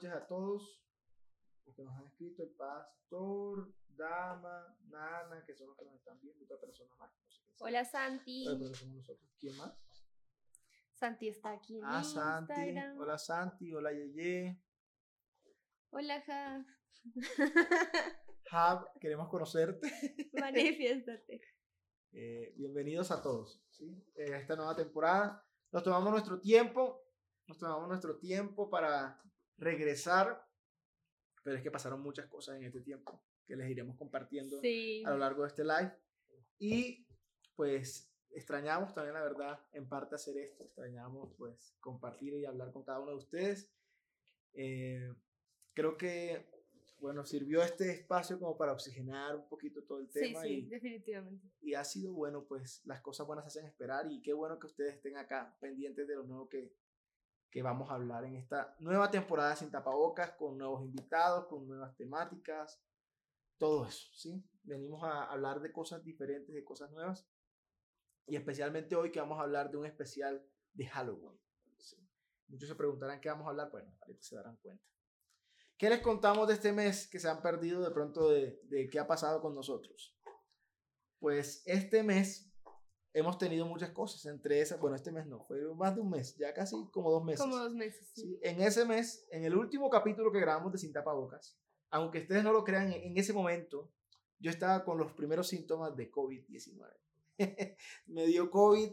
noches a todos los que nos han escrito, el pastor, dama, nana, que son los que nos están viendo, otra persona más. Hola Santi. ¿Quién más? Santi está aquí en ah, Santi. Hola Santi, hola Yeye. Hola Jav. Jav, queremos conocerte. Manifiéstate. Eh, bienvenidos a todos ¿sí? Eh, a esta nueva temporada. Nos tomamos nuestro tiempo, nos tomamos nuestro tiempo para regresar, pero es que pasaron muchas cosas en este tiempo que les iremos compartiendo a lo largo de este live. Y pues extrañamos también, la verdad, en parte hacer esto, extrañamos pues compartir y hablar con cada uno de ustedes. Eh, creo que bueno, sirvió este espacio como para oxigenar un poquito todo el tema. Sí, sí, y, definitivamente. Y ha sido bueno, pues las cosas buenas se hacen esperar y qué bueno que ustedes estén acá pendientes de lo nuevo que, que vamos a hablar en esta nueva temporada sin tapabocas, con nuevos invitados, con nuevas temáticas, todo eso, ¿sí? Venimos a hablar de cosas diferentes, de cosas nuevas y especialmente hoy que vamos a hablar de un especial de Halloween. Muchos se preguntarán qué vamos a hablar, bueno, ahorita se darán cuenta. ¿Qué les contamos de este mes que se han perdido de pronto de, de qué ha pasado con nosotros? Pues este mes hemos tenido muchas cosas, entre esas, bueno, este mes no, fue más de un mes, ya casi como dos meses. Como dos meses, sí. En ese mes, en el último capítulo que grabamos de Sin Tapabocas, aunque ustedes no lo crean, en ese momento yo estaba con los primeros síntomas de COVID-19. Me dio COVID,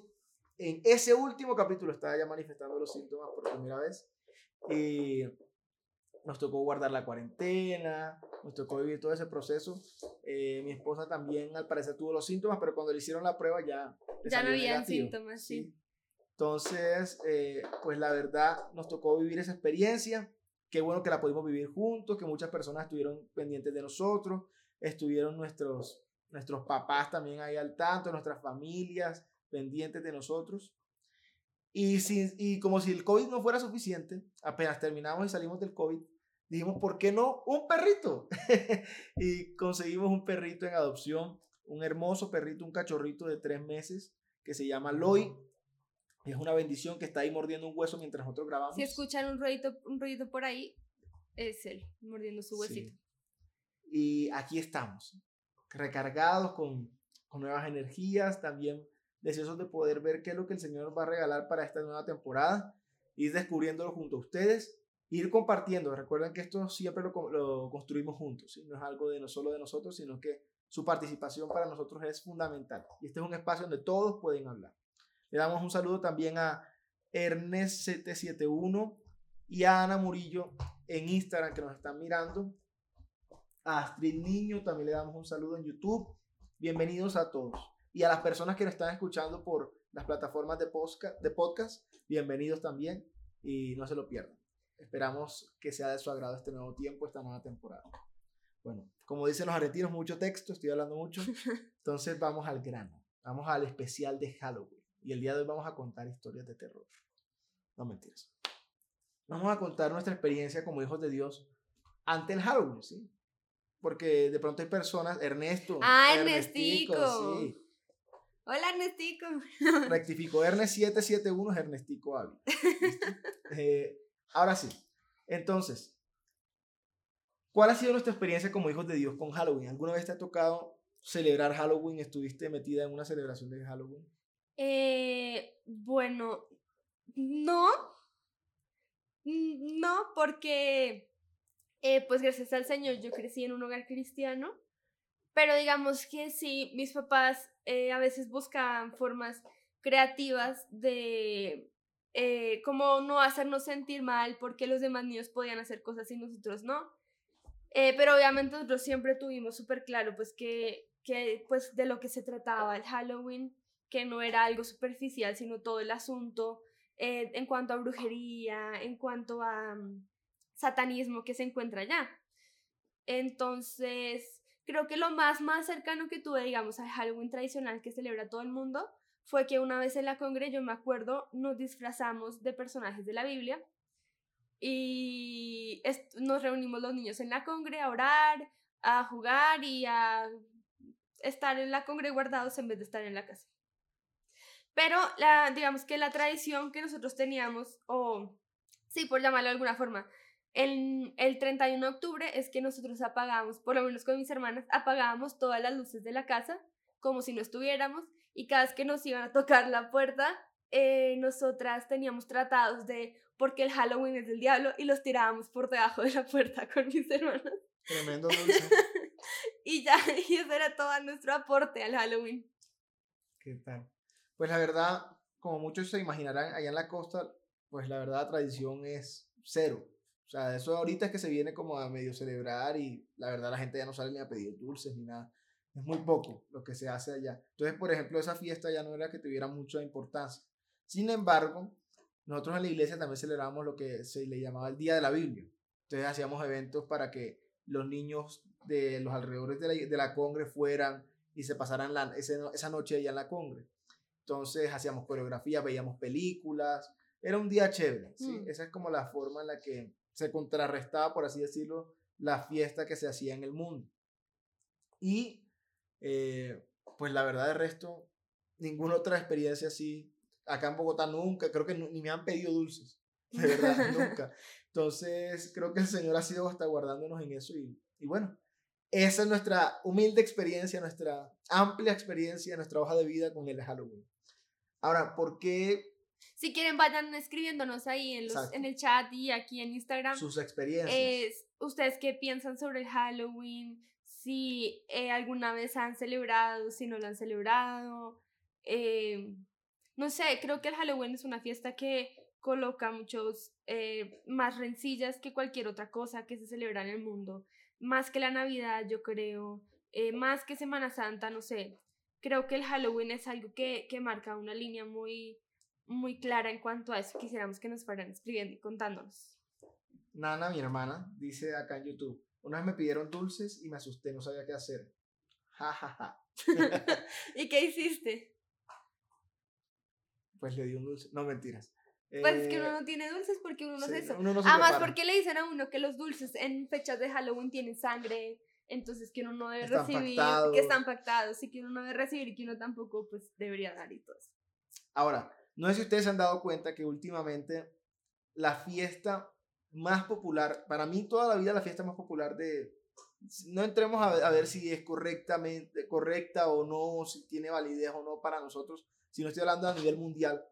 en ese último capítulo estaba ya manifestando los síntomas por primera vez. Y nos tocó guardar la cuarentena, nos tocó vivir todo ese proceso. Eh, mi esposa también al parecer tuvo los síntomas, pero cuando le hicieron la prueba ya... Ya no había síntomas, sí. Entonces, eh, pues la verdad nos tocó vivir esa experiencia. Qué bueno que la pudimos vivir juntos, que muchas personas estuvieron pendientes de nosotros, estuvieron nuestros, nuestros papás también ahí al tanto, nuestras familias pendientes de nosotros. Y, si, y como si el COVID no fuera suficiente, apenas terminamos y salimos del COVID, dijimos, ¿por qué no un perrito? y conseguimos un perrito en adopción, un hermoso perrito, un cachorrito de tres meses que se llama Loy. Es una bendición que está ahí mordiendo un hueso mientras nosotros grabamos. Si escuchan un ruido, un ruido por ahí, es él mordiendo su huesito. Y aquí estamos, recargados con, con nuevas energías, también deseosos de poder ver qué es lo que el Señor va a regalar para esta nueva temporada, ir descubriéndolo junto a ustedes ir compartiendo. Recuerden que esto siempre lo, lo construimos juntos, no es algo de no solo de nosotros, sino que su participación para nosotros es fundamental. Y este es un espacio donde todos pueden hablar. Le damos un saludo también a Ernest771 y a Ana Murillo en Instagram que nos están mirando. A Astrid Niño también le damos un saludo en YouTube. Bienvenidos a todos. Y a las personas que nos están escuchando por las plataformas de podcast, de podcast bienvenidos también y no se lo pierdan. Esperamos que sea de su agrado este nuevo tiempo, esta nueva temporada. Bueno, como dicen los argentinos, mucho texto, estoy hablando mucho. Entonces vamos al grano. Vamos al especial de Halloween. Y el día de hoy vamos a contar historias de terror. No mentiras. Vamos a contar nuestra experiencia como hijos de Dios ante el Halloween, ¿sí? Porque de pronto hay personas, Ernesto. Ah, Ernestico. Sí. Hola, Ernestico. Rectificó Ernest 771, es Ernestico Avi. eh, Ahora sí. Entonces, ¿cuál ha sido nuestra experiencia como hijos de Dios con Halloween? ¿Alguna vez te ha tocado celebrar Halloween? ¿Estuviste metida en una celebración de Halloween? Eh, bueno, no. No, porque, eh, pues gracias al Señor, yo crecí en un hogar cristiano. Pero digamos que sí, mis papás eh, a veces buscaban formas creativas de eh, como no hacernos sentir mal porque los demás niños podían hacer cosas y nosotros no. Eh, pero obviamente nosotros siempre tuvimos súper claro pues que, que pues de lo que se trataba el Halloween, que no era algo superficial, sino todo el asunto eh, en cuanto a brujería, en cuanto a mm, satanismo que se encuentra allá. Entonces, creo que lo más, más cercano que tuve, digamos, al Halloween tradicional que celebra todo el mundo fue que una vez en la congre, yo me acuerdo, nos disfrazamos de personajes de la Biblia y nos reunimos los niños en la congre a orar, a jugar y a estar en la congre guardados en vez de estar en la casa. Pero la, digamos que la tradición que nosotros teníamos, o sí, por llamarlo de alguna forma, el, el 31 de octubre es que nosotros apagamos, por lo menos con mis hermanas, apagábamos todas las luces de la casa como si no estuviéramos y cada vez que nos iban a tocar la puerta, eh, nosotras teníamos tratados de porque el Halloween es del diablo y los tirábamos por debajo de la puerta con mis hermanas. Tremendo dulce. y ya, y ese era todo nuestro aporte al Halloween. ¿Qué tal? Pues la verdad, como muchos se imaginarán, allá en la costa, pues la verdad la tradición es cero. O sea, eso ahorita es que se viene como a medio celebrar y la verdad la gente ya no sale ni a pedir dulces ni nada. Es muy poco lo que se hace allá. Entonces, por ejemplo, esa fiesta ya no era que tuviera mucha importancia. Sin embargo, nosotros en la iglesia también celebrábamos lo que se le llamaba el Día de la Biblia. Entonces hacíamos eventos para que los niños de los alrededores de la, de la Congre fueran y se pasaran la, esa noche allá en la Congre. Entonces hacíamos coreografía, veíamos películas. Era un día chévere. ¿sí? Mm. Esa es como la forma en la que se contrarrestaba, por así decirlo, la fiesta que se hacía en el mundo. Y eh, pues la verdad de resto, ninguna otra experiencia así acá en Bogotá nunca, creo que ni me han pedido dulces, de verdad, nunca. Entonces, creo que el Señor ha sido hasta guardándonos en eso y, y bueno, esa es nuestra humilde experiencia, nuestra amplia experiencia, nuestra hoja de vida con el Halloween. Ahora, ¿por qué? Si quieren, vayan escribiéndonos ahí en, los, en el chat y aquí en Instagram. Sus experiencias. Es, ¿Ustedes qué piensan sobre el Halloween? Si eh, alguna vez han celebrado, si no lo han celebrado. Eh, no sé, creo que el Halloween es una fiesta que coloca muchos eh, más rencillas que cualquier otra cosa que se celebra en el mundo. Más que la Navidad, yo creo, eh, más que Semana Santa, no sé. Creo que el Halloween es algo que, que marca una línea muy, muy clara en cuanto a eso. Quisiéramos que nos fueran escribiendo y contándonos. Nana, mi hermana, dice acá en YouTube. Una vez me pidieron dulces y me asusté, no sabía qué hacer. Ja, ja, ja. ¿Y qué hiciste? pues le di un dulce. No, mentiras. Pues es que uno eh, no tiene dulces porque uno no hace eso. Además, porque le dicen a uno que los dulces en fechas de Halloween tienen sangre, entonces que uno no debe recibir, que están pactados y que uno no debe recibir y que uno tampoco pues debería dar y todo eso. Ahora, no sé si ustedes se han dado cuenta que últimamente la fiesta más popular, para mí toda la vida la fiesta más popular de, no entremos a, a ver si es correctamente, correcta o no, si tiene validez o no para nosotros, si no estoy hablando a nivel mundial,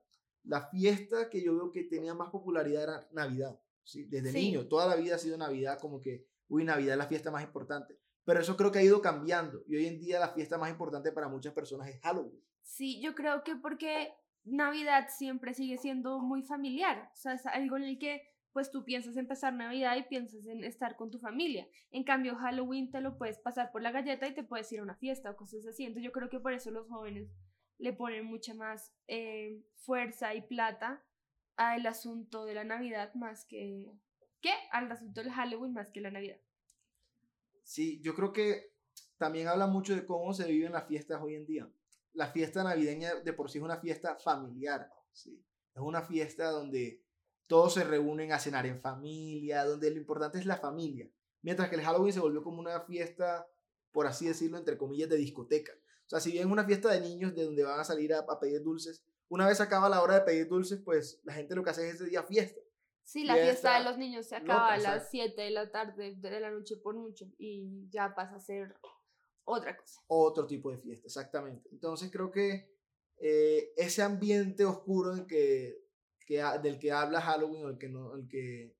la fiesta que yo veo que tenía más popularidad era Navidad. ¿sí? Desde niño, toda la vida ha sido Navidad como que, uy, Navidad es la fiesta más importante. Pero eso creo que ha ido cambiando y hoy en día la fiesta más importante para muchas personas es Halloween. Sí, yo creo que porque Navidad siempre sigue siendo muy familiar, o sea, es algo en el que pues tú piensas en pasar Navidad y piensas en estar con tu familia. En cambio, Halloween te lo puedes pasar por la galleta y te puedes ir a una fiesta o cosas así. Entonces yo creo que por eso los jóvenes le ponen mucha más eh, fuerza y plata al asunto de la Navidad más que... ¿Qué? Al asunto del Halloween más que la Navidad. Sí, yo creo que también habla mucho de cómo se viven las fiestas hoy en día. La fiesta navideña de por sí es una fiesta familiar, ¿sí? Es una fiesta donde todos se reúnen a cenar en familia, donde lo importante es la familia. Mientras que el Halloween se volvió como una fiesta, por así decirlo, entre comillas, de discoteca. O sea, si bien es una fiesta de niños de donde van a salir a, pedir dulces, una vez acaba la hora de pedir dulces, pues la gente lo que hace es ese día fiesta. Sí, la fiesta, de los niños se acaba a las 7 de la tarde, de la noche por mucho, y ya pasa a ser otra cosa. Otro tipo de fiesta, exactamente. Entonces creo que eh, ese ambiente oscuro en que, que, del que habla Halloween o el que, no, el que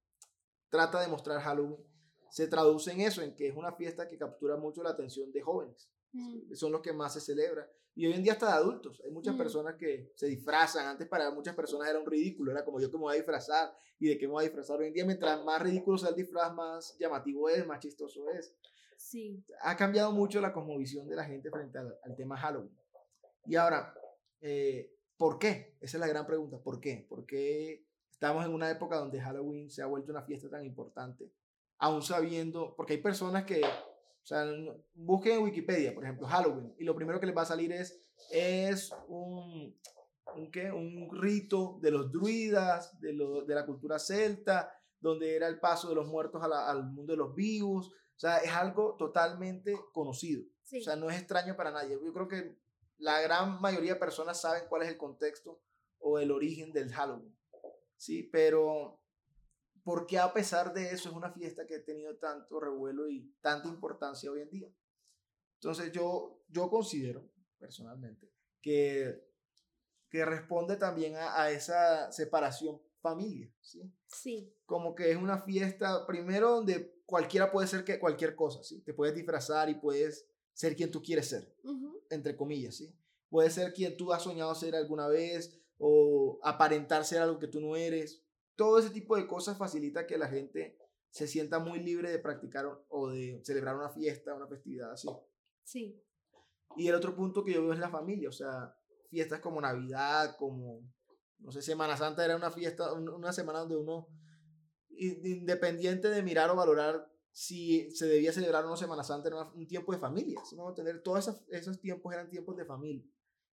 trata de mostrar Halloween, se traduce en eso, en que es una fiesta que captura mucho la atención de jóvenes. Mm. Son los que más se celebran. Y hoy en día hasta de adultos. Hay muchas mm. personas que se disfrazan. Antes para muchas personas era un ridículo. Era como yo que me voy a disfrazar y de qué me voy a disfrazar. Hoy en día mientras más ridículo sea el disfraz, más llamativo es, más chistoso es. Sí. Ha cambiado mucho la cosmovisión de la gente frente al, tema Halloween. Y ahora, eh, ¿por qué? Esa es la gran pregunta. ¿Por qué? ¿Por qué estamos en una época donde Halloween se ha vuelto una fiesta tan importante? Aún sabiendo, porque hay personas que o sea, busquen en Wikipedia, por ejemplo, Halloween, y lo primero que les va a salir es, es un, un, ¿qué? un rito de los druidas, de, lo, de la cultura celta, donde era el paso de los muertos al mundo de los vivos. O sea, es algo totalmente conocido. O sea, no es extraño para nadie. Yo creo que la gran mayoría de personas saben cuál es el contexto o el origen del Halloween. Sí, pero por qué a pesar de eso es una fiesta que ha tenido tanto revuelo y tanta importancia hoy en día. Entonces yo, yo considero personalmente que, que responde también a, a esa separación familia, ¿sí? Sí. Como que es una fiesta, primero, donde cualquiera puede ser que cualquier cosa, ¿sí? Te puedes disfrazar y puedes ser quien tú quieres ser, entre comillas, ¿sí? Puedes ser quien tú has soñado ser alguna vez o aparentar ser algo que tú no eres. Todo ese tipo de cosas facilita que la gente se sienta muy libre de practicar o de celebrar una fiesta, una festividad así. Sí. Y el otro punto que yo veo es la familia, o sea, fiestas como Navidad, como, no sé, Semana Santa era una fiesta, una semana donde uno, independiente de mirar o valorar si se debía celebrar una Semana Santa, era un tiempo de familia, ¿sí? ¿no? tener todos esos, esos tiempos eran tiempos de familia,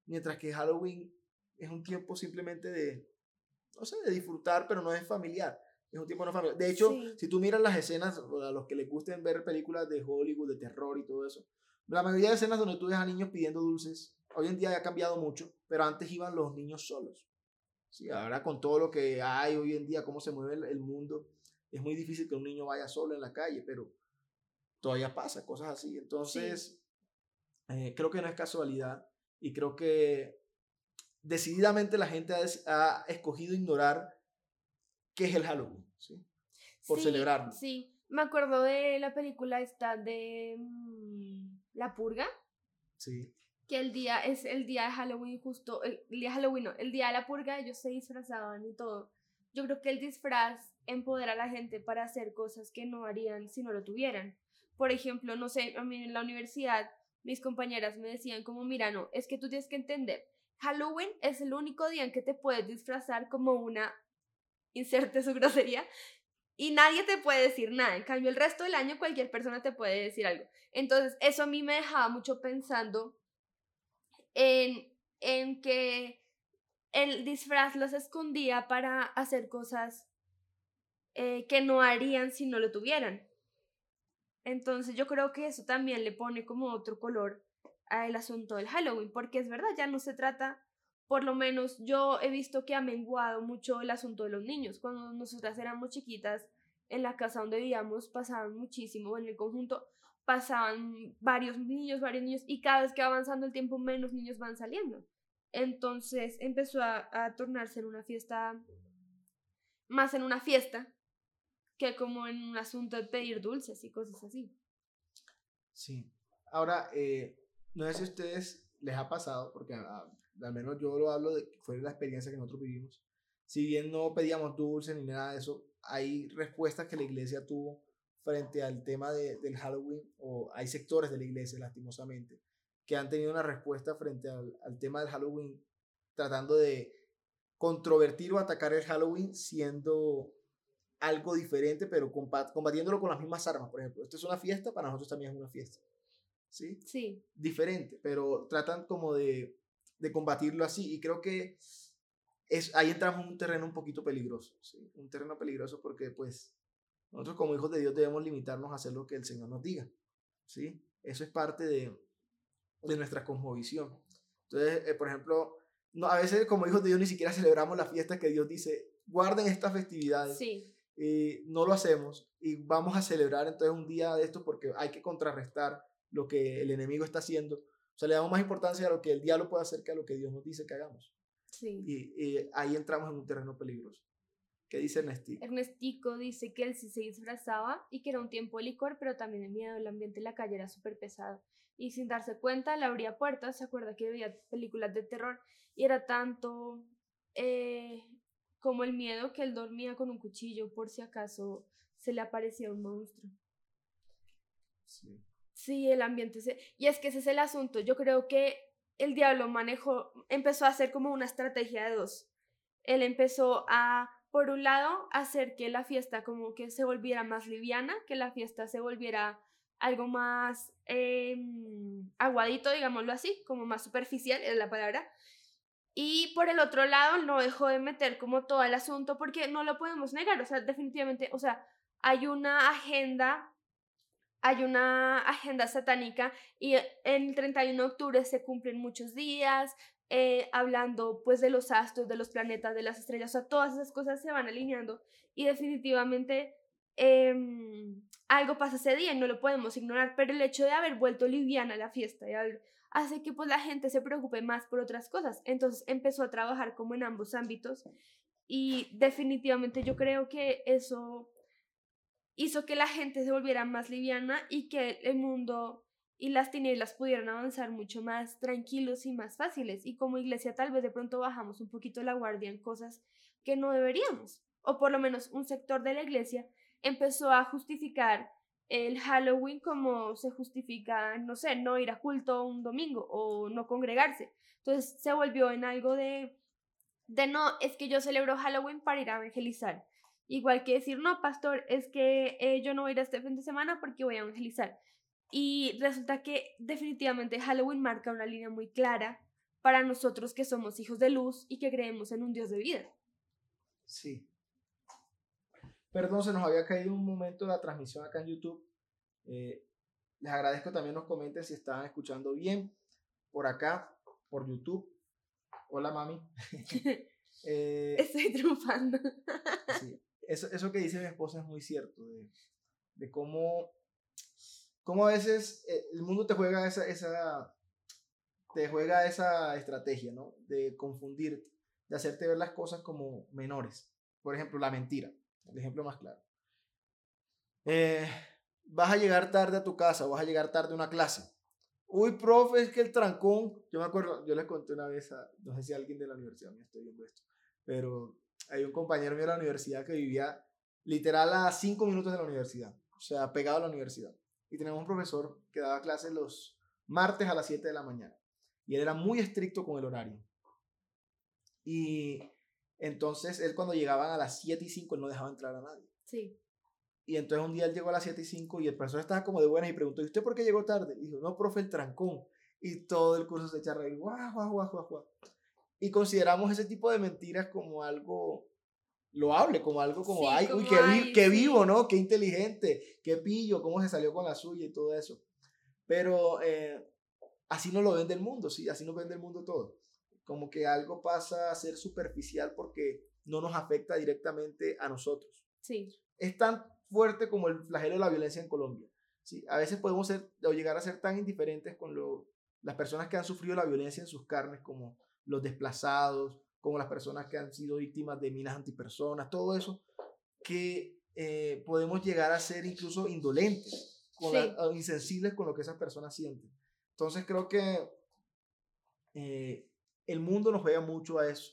mientras que Halloween es un tiempo simplemente de, no sé, de disfrutar, pero no es familiar. Es un tiempo no familiar. De hecho, si tú miras las escenas, a los que les gusten ver películas de Hollywood, de terror y todo eso, la mayoría de escenas donde tú ves a niños pidiendo dulces, hoy en día ya ha cambiado mucho, pero antes iban los niños solos. Sí, ahora con todo lo que hay hoy en día, cómo se mueve el, mundo, es muy difícil que un niño vaya solo en la calle, pero todavía pasa cosas así. Entonces, eh, creo que no es casualidad y creo que decididamente la gente ha, escogido ignorar qué es el Halloween, ¿sí? Por celebrarlo. Sí, me acuerdo de la película esta de mm, La Purga. Sí. Que el día es el día de Halloween, justo, el, día de Halloween, no, el día de la purga, ellos se disfrazaban y todo. Yo creo que el disfraz empodera a la gente para hacer cosas que no harían si no lo tuvieran. Por ejemplo, no sé, a mí en la universidad mis compañeras me decían como, mira, no, es que tú tienes que entender, Halloween es el único día en que te puedes disfrazar como una, inserte su grosería, y nadie te puede decir nada. En cambio, el resto del año cualquier persona te puede decir algo. Entonces, eso a mí me dejaba mucho pensando en, en que el disfraz los escondía para hacer cosas eh, que no harían si no lo tuvieran. Entonces yo creo que eso también le pone como otro color al asunto del Halloween, porque es verdad, ya no se trata, por lo menos yo he visto que ha menguado mucho el asunto de los niños. Cuando nosotras éramos chiquitas, en la casa donde vivíamos pasaban muchísimo, en el conjunto pasaban varios niños, varios niños, y cada vez que va avanzando el tiempo, menos niños van saliendo. Entonces empezó a, a tornarse en una fiesta, más en una fiesta, que como en un asunto de pedir dulces y cosas así. Sí. Ahora, eh, no sé si a ustedes les ha pasado, porque al menos yo lo hablo de que fue la experiencia que nosotros vivimos. Si bien no pedíamos dulces ni nada de eso, hay respuestas que la iglesia tuvo frente al tema de, del Halloween, o hay sectores de la iglesia, lastimosamente, que han tenido una respuesta frente al, al tema del Halloween, tratando de controvertir o atacar el Halloween siendo algo diferente, pero combatiéndolo con las mismas armas. Por ejemplo, esto es una fiesta, para nosotros también es una fiesta. ¿Sí? Sí. Diferente, pero tratan como de, de combatirlo así. Y creo que es, ahí entramos en un terreno un poquito peligroso. ¿sí? Un terreno peligroso porque, pues, nosotros como hijos de Dios debemos limitarnos a hacer lo que el Señor nos diga. ¿Sí? Eso es parte de, de nuestra cosmovisión. Entonces, eh, por ejemplo, no, a veces como hijos de Dios ni siquiera celebramos las fiestas que Dios dice, guarden estas festividades. Sí no lo hacemos y vamos a celebrar entonces un día de esto porque hay que contrarrestar lo que el enemigo está haciendo. O sea, le damos más importancia a lo que el diablo puede hacer que a lo que Dios nos dice que hagamos. Sí. Y, ahí entramos en un terreno peligroso. ¿Qué dice Ernestico? Ernestico dice que él sí se disfrazaba y que era un tiempo de licor, pero también de miedo. El ambiente en la calle era súper pesado. Y sin darse cuenta, le abría puertas. Se acuerda que veía películas de terror y era tanto eh, como el miedo que él dormía con un cuchillo por si acaso se le aparecía un monstruo. Sí. Sí, el ambiente se... Y es que ese es el asunto. Yo creo que el diablo manejó, empezó a hacer como una estrategia de dos. Él empezó a, por un lado, hacer que la fiesta como que se volviera más liviana, que la fiesta se volviera algo más em, aguadito, digámoslo así, como más superficial, es la palabra. Y por el otro lado, no dejó de meter como todo el asunto porque no lo podemos negar, o sea, definitivamente, o sea, hay una agenda, hay una agenda satánica y el 31 de octubre se cumplen muchos días, eh, hablando pues de los astros, de los planetas, de las estrellas, o sea, todas esas cosas se van alineando y definitivamente em, algo pasa ese día y no lo podemos ignorar, pero el hecho de haber vuelto liviana la fiesta y hace que pues la gente se preocupe más por otras cosas, entonces empezó a trabajar como en ambos ámbitos y definitivamente yo creo que eso hizo que la gente se volviera más liviana y que el mundo y las tinieblas pudieran avanzar mucho más tranquilos y más fáciles. Y como iglesia tal vez de pronto bajamos un poquito la guardia en cosas que no deberíamos. O por lo menos un sector de la iglesia empezó a justificar el Halloween como se justifica, no sé, no ir a culto un domingo o no congregarse. Entonces se volvió en algo de, de no, es que yo celebro Halloween para ir a evangelizar. Igual que decir, no, pastor, es que eh, yo no voy a ir este fin de semana porque voy a evangelizar. Y resulta que definitivamente Halloween marca una línea muy clara para nosotros que somos hijos de luz y que creemos en un Dios de vida. Sí. Perdón, se nos había caído un momento la transmisión acá en YouTube. Eh, les agradezco también nos comenten si estaban escuchando bien por acá, por YouTube. Hola, mami. Eh, Estoy triunfando. sí. Eso, eso que dice mi esposa es muy cierto, de, de cómo cómo a veces eh, el mundo te juega esa, esa, te juega esa estrategia, ¿no? De confundirte, de hacerte ver las cosas como menores. Por ejemplo, la mentira, el ejemplo más claro. Eh, vas a llegar tarde a tu casa, vas a llegar tarde a una clase. Uy, profe, es que el trancón, yo me acuerdo, yo les conté una vez a, no sé si alguien de la universidad me estoy viendo esto, pero hay un compañero mío de la universidad que vivía literal a cinco minutos de la universidad, o sea, pegado a la universidad y teníamos un profesor que daba clases los martes a las 7 de la mañana. Y él era muy estricto con el horario. Y entonces él cuando llegaban a las 7 y 5, él no dejaba entrar a nadie. Sí. Y entonces un día él llegó a las 7 y 5 y el profesor estaba como de buenas y preguntó, ¿y usted por qué llegó tarde? Y dijo, no, profe, el trancón. Y todo el curso se echa a reír, guau, guau, guau, guau, guau. Y consideramos ese tipo de mentiras como algo lo hable como algo como, ay, uy, qué, vivo, ¿no? Qué inteligente, qué pillo, cómo se salió con la suya y todo eso. Pero eh, así no lo vende el mundo, ¿sí? Así no vende el mundo todo. Como que algo pasa a ser superficial porque no nos afecta directamente a nosotros. Sí. Es tan fuerte como el flagelo de la violencia en Colombia. ¿sí? A veces podemos ser, o llegar a ser tan indiferentes con lo, las personas que han sufrido la violencia en sus carnes, como los desplazados, como las personas que han sido víctimas de minas antipersonas, todo eso, que eh, podemos llegar a ser incluso indolentes, o insensibles con lo que esas personas sienten. Entonces creo que eh, el mundo nos juega mucho a eso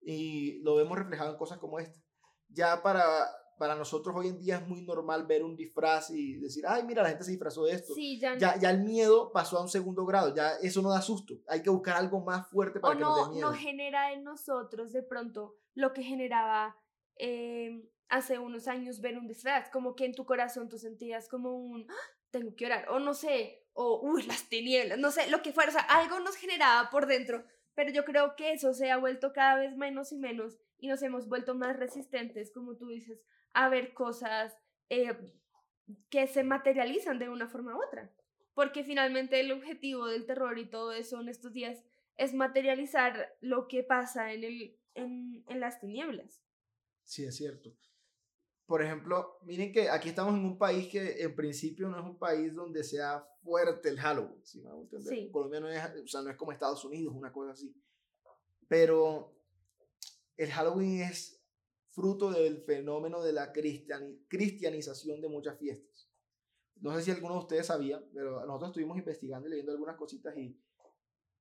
y lo vemos reflejado en cosas como esta. Ya para para nosotros hoy en día es muy normal ver un disfraz y decir, ay, mira, la gente se disfrazó de esto. ya, ya, ya, el miedo pasó a un segundo grado, ya eso no da susto. Hay que buscar algo más fuerte para que no, nos dé miedo. no genera en nosotros de pronto lo que generaba em, hace unos años ver un disfraz, como que en tu corazón tú sentías como un, ¡Ah! tengo que orar, o no sé, o, uy, las tinieblas, no sé, lo que fuera, o sea, algo nos generaba por dentro, pero yo creo que eso se ha vuelto cada vez menos y menos y nos hemos vuelto más resistentes, como tú dices, a ver cosas eh, que se materializan de una forma u otra. Porque finalmente el objetivo del terror y todo eso en estos días es materializar lo que pasa en, el, en, en las tinieblas. Sí, es cierto. Por ejemplo, miren que aquí estamos en un país que en principio no es un país donde sea fuerte el Halloween. ¿sí? Sí. Colombia no es, o sea, no es como Estados Unidos, una cosa así. Pero el Halloween es fruto del fenómeno de la cristianización de muchas fiestas. No sé si alguno de ustedes sabía, pero nosotros estuvimos investigando y leyendo algunas cositas y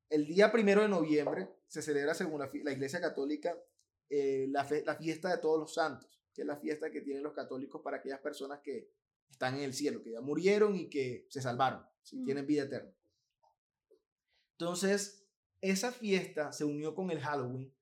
el día primero de noviembre se celebra según la, Iglesia Católica eh, la, la, fiesta de todos los santos, que es la fiesta que tienen los católicos para aquellas personas que están en el cielo, que ya murieron y que se salvaron, si mm. tienen vida eterna. Entonces, esa fiesta se unió con el Halloween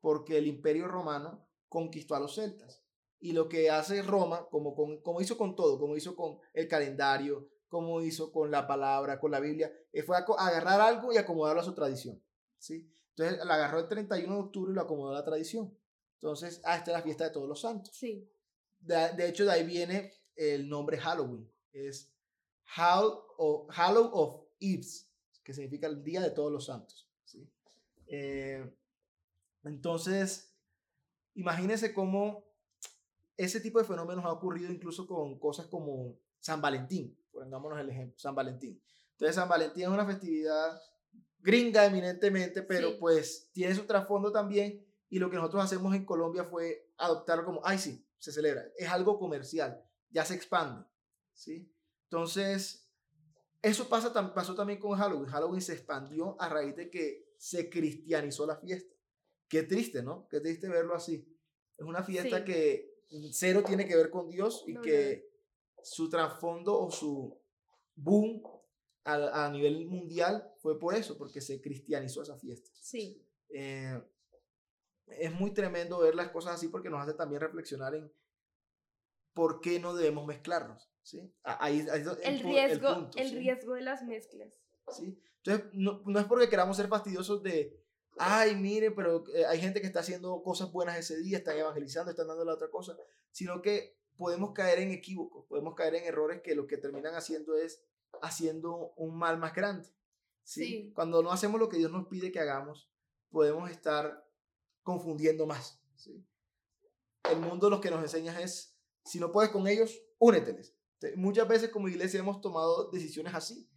porque el imperio romano conquistó a los celtas. Y lo que hace Roma, como, con, como hizo con todo, como hizo con el calendario, como hizo con la palabra, con la Biblia, eh, fue a agarrar algo y acomodarlo a su tradición. ¿sí? Entonces la agarró el 31 de octubre y lo acomodó a la tradición. Entonces, ah, esta es la fiesta de todos los santos. Sí. De, hecho, de ahí viene el nombre Halloween. Es Hall of, Hallow of Eves, que significa el Día de Todos los Santos. ¿sí? Eh, entonces, imagínense cómo ese tipo de fenómenos ha ocurrido incluso con cosas como San Valentín, pongámonos el ejemplo, San Valentín. Entonces, San Valentín es una festividad gringa eminentemente, pero pues tiene su trasfondo también y lo que nosotros hacemos en Colombia fue adoptarlo como, ay sí, se celebra, es algo comercial, ya se expande, ¿sí? Entonces, eso pasa, pasó también con Halloween. Halloween se expandió a raíz de que se cristianizó la fiesta. Qué triste, ¿no? Qué triste verlo así. Es una fiesta que cero tiene que ver con Dios y que su trasfondo o su boom a, a, nivel mundial fue por eso, porque se cristianizó esa fiesta. Sí. Eh, es muy tremendo ver las cosas así porque nos hace también reflexionar en por qué no debemos mezclarnos. ¿sí? Ahí, el, riesgo, el, riesgo de las mezclas. ¿sí? Entonces, no, no, es porque queramos ser fastidiosos de, ay, mire, pero eh, hay gente que está haciendo cosas buenas ese día, están evangelizando, están dando la otra cosa, sino que podemos caer en equívocos, podemos caer en errores que lo que terminan haciendo es haciendo un mal más grande. ¿sí? Cuando no hacemos lo que Dios nos pide que hagamos, podemos estar confundiendo más. ¿sí? El mundo lo que nos enseña es, si no puedes con ellos, úneteles. Muchas veces como iglesia hemos tomado decisiones así.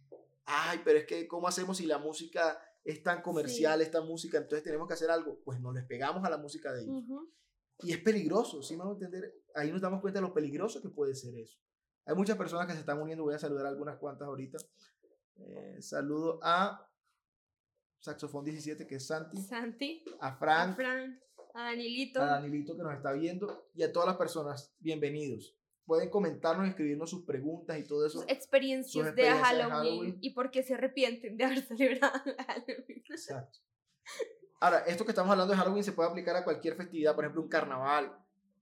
Ay, pero es que ¿cómo hacemos si la música es tan comercial, esta música, entonces tenemos que hacer algo? Pues no les pegamos a la música de ellos. Y es peligroso, ¿sí me van a entender? Ahí nos damos cuenta de lo peligroso que puede ser eso. Hay muchas personas que se están uniendo, voy a saludar algunas cuantas ahorita. Eh, saludo a Saxofón 17, que es Santi. Santi. A Frank. A Frank. A Danilito. A Danilito que nos está viendo. Y a todas las personas, bienvenidos. Pueden comentarnos, escribirnos sus preguntas y todo eso. Sus experiencias, de, Halloween, y por qué se arrepienten de haber celebrado Halloween. Exacto. Ahora, esto que estamos hablando de Halloween se puede aplicar a cualquier festividad, por ejemplo, un carnaval,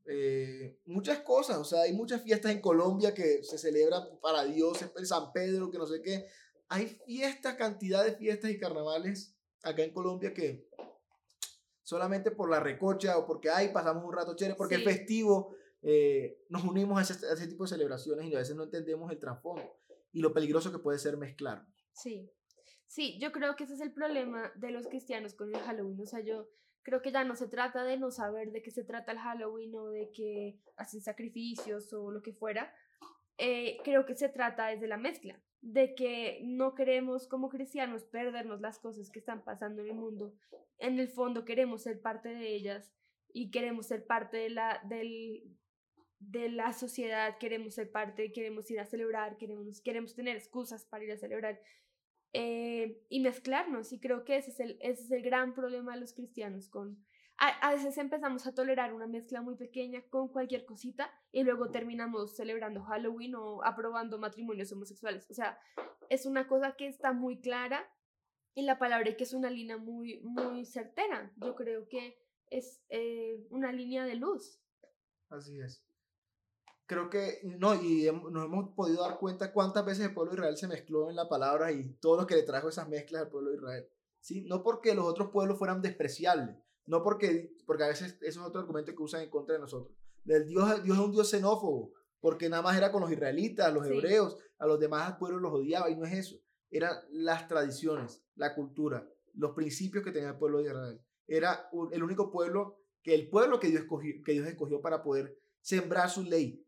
eh, muchas cosas, o sea, hay muchas fiestas en Colombia que se celebran para Dios, el San Pedro, que no sé qué. Hay fiestas, cantidad de fiestas y carnavales acá en Colombia que solamente por la recocha o porque hay pasamos un rato chévere, porque es festivo, eh, nos unimos a ese, a ese, tipo de celebraciones y a veces no entendemos el trasfondo y lo peligroso que puede ser mezclar. Sí, sí, yo creo que ese es el problema de los cristianos con el Halloween, o sea, yo creo que ya no se trata de no saber de qué se trata el Halloween o de que hacen sacrificios o lo que fuera. Eh, creo que se trata desde la mezcla, de que no queremos como cristianos perdernos las cosas que están pasando en el mundo. En el fondo queremos ser parte de ellas y queremos ser parte de la, del, de la sociedad, queremos ser parte, queremos ir a celebrar, queremos, queremos tener excusas para ir a celebrar eh, y mezclarnos. Y creo que ese es, el, ese es el gran problema de los cristianos. Con, a, veces empezamos a tolerar una mezcla muy pequeña con cualquier cosita y luego terminamos celebrando Halloween o aprobando matrimonios homosexuales. O sea, es una cosa que está muy clara y la palabra y que es una línea muy, muy certera. Yo creo que es eh, una línea de luz. Así es creo que, no, y nos hemos podido dar cuenta cuántas veces el pueblo de Israel se mezcló en la palabra y todo lo que le trajo esas mezclas al pueblo de Israel. ¿sí? No porque los otros pueblos fueran despreciables, no porque, porque a veces eso es otro argumento que usan en contra de nosotros. El Dios, Dios es un Dios xenófobo, porque nada más era con los israelitas, los hebreos, a los demás pueblos los odiaba y no es eso. Eran las tradiciones, la cultura, los principios que tenía el pueblo de Israel. Era el único pueblo que el pueblo que Dios escogió, que Dios escogió para poder sembrar su ley,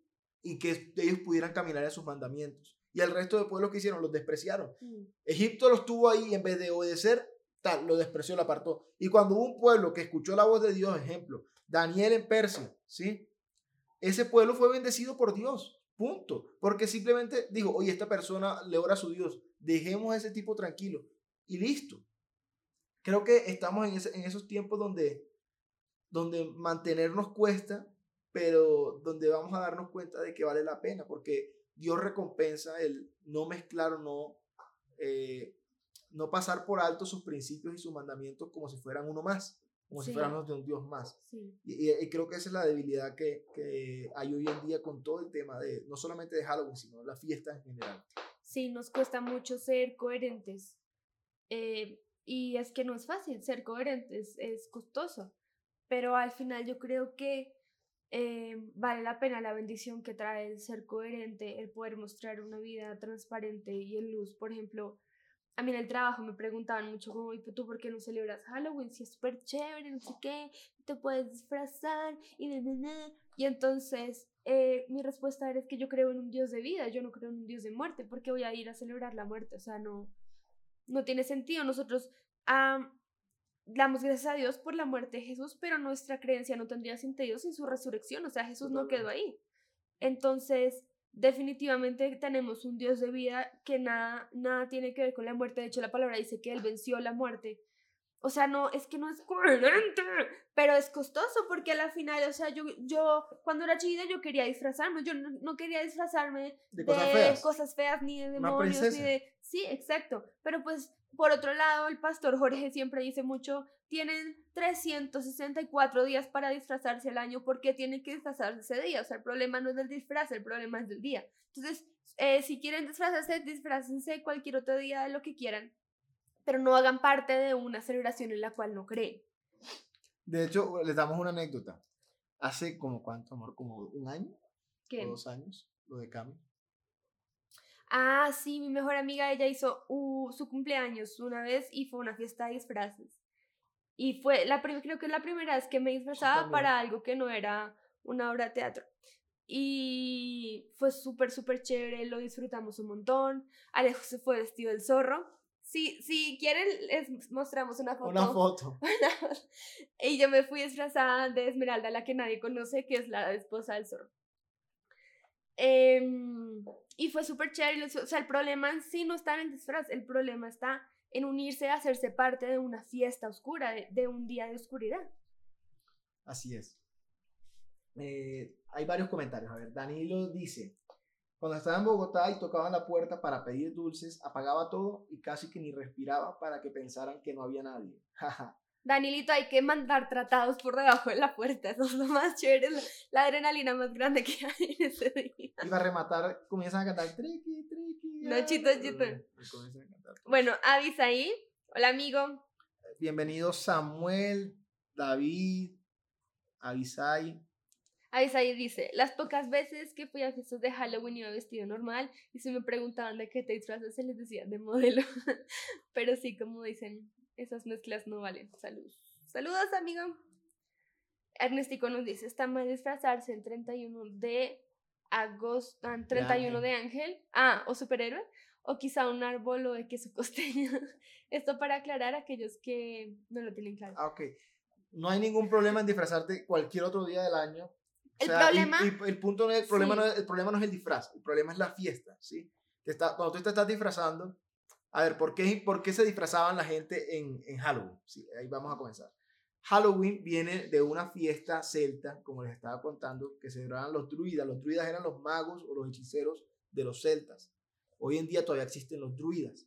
y que ellos pudieran caminar en sus mandamientos. Y el resto de pueblos que hicieron los despreciaron. Mm. Egipto los tuvo ahí y en vez de obedecer, tal, lo despreció, lo apartó. Y cuando hubo un pueblo que escuchó la voz de Dios, ejemplo, Daniel en Persia, ¿sí? Ese pueblo fue bendecido por Dios, punto. Porque simplemente dijo, oye, esta persona le ora a su Dios, dejemos a ese tipo tranquilo y listo. Creo que estamos en, en esos tiempos donde, donde mantenernos cuesta pero donde vamos a darnos cuenta de que vale la pena, porque Dios recompensa el no mezclar o no, eh, no pasar por alto sus principios y sus mandamientos como si fueran uno más, como si fuéramos de un Dios más. Y, creo que esa es la debilidad que, que, hay hoy en día con todo el tema de, no solamente de Halloween, sino la fiesta en general. Sí, nos cuesta mucho ser coherentes. Eh, y es que no es fácil ser coherentes, es costoso. Pero al final yo creo que eh, vale la pena la bendición que trae el ser coherente, el poder mostrar una vida transparente y en luz. Por ejemplo, a mí en el trabajo me preguntaban mucho como, ¿y tú por qué no celebras Halloween? Si es súper chévere, no sé qué, te puedes disfrazar y Y entonces eh, mi respuesta era es que yo creo en un Dios de vida, yo no creo en un Dios de muerte, porque voy a ir a celebrar la muerte, o sea, no, no tiene sentido. Nosotros damos gracias a Dios por la muerte de Jesús, pero nuestra creencia no tendría sentido sin su resurrección, o sea, Jesús no quedó ahí. Entonces, definitivamente tenemos un Dios de vida que nada, nada tiene que ver con la muerte. De hecho, la palabra dice que Él venció la muerte. O sea, no, es que no es coherente, pero es costoso porque a la final, o sea, yo, yo cuando era chiquita yo quería disfrazarme, yo no, quería disfrazarme de, cosas, feas. ni de demonios, ni de... Sí, exacto, pero pues por otro lado, el pastor Jorge siempre dice mucho, tienen 364 días para disfrazarse al año, ¿por qué tienen que disfrazarse ese día? O sea, el problema no es del disfraz, el problema es del día. Entonces, eh, si quieren disfrazarse, disfrácense cualquier otro día de lo que quieran, pero no hagan parte de una celebración en la cual no creen. De hecho, les damos una anécdota. Hace como cuánto, amor, como un año ¿Qué? o dos años, lo de Cami. Ah, sí, mi mejor amiga, ella hizo uh, su cumpleaños una vez y fue una fiesta de disfraces. Y fue, la creo que es la primera vez que me disfrazaba para algo que no era una obra de teatro. Y fue súper, súper chévere, lo disfrutamos un montón. Alejo se fue vestido del zorro. Si, si quieren, les mostramos una foto. Una foto. y yo me fui disfrazada de Esmeralda, la que nadie conoce, que es la esposa del zorro. Em, y fue súper chévere. O sea, el problema en sí no está en el disfraz, el problema está en unirse hacerse parte de una fiesta oscura, de, un día de oscuridad. Así es. Eh, hay varios comentarios. A ver, Danilo dice, cuando estaba en Bogotá y tocaban la puerta para pedir dulces, apagaba todo y casi que ni respiraba para que pensaran que no había nadie. Danilito, hay que mandar tratados por debajo de la puerta. Eso es lo más chévere, la adrenalina más grande que hay en ese día. Y para rematar, comienzan a cantar triqui, triqui. No, chito, chito. Bueno, Avisaí. Hola, amigo. Bienvenido Samuel, David, Avisai. Avisai dice, las pocas veces que fui a fiestas de Halloween iba vestido normal y si me preguntaban de qué te disfrazas, se les decía de modelo. Pero sí, como dicen, esas mezclas no valen. Saludos. Saludos, amigo. Ernestico nos dice, está mal disfrazarse el 31 de agosto, 31 ah, de ángel, ah, o superhéroe, o quizá un árbol o de queso costeño. Esto para aclarar a aquellos que no lo tienen claro. Ah, ok. No hay ningún problema en disfrazarte cualquier otro día del año. el problema... el, punto el, problema no es, el problema no es el disfraz, el problema es la fiesta, ¿sí? está, cuando tú te estás disfrazando, a ver, ¿por qué, por qué se disfrazaban la gente en, en Halloween? Sí, ahí vamos a comenzar. Halloween viene de una fiesta celta, como les estaba contando, que celebraban los druidas. Los druidas eran los magos o los hechiceros de los celtas. Hoy en día todavía existen los druidas.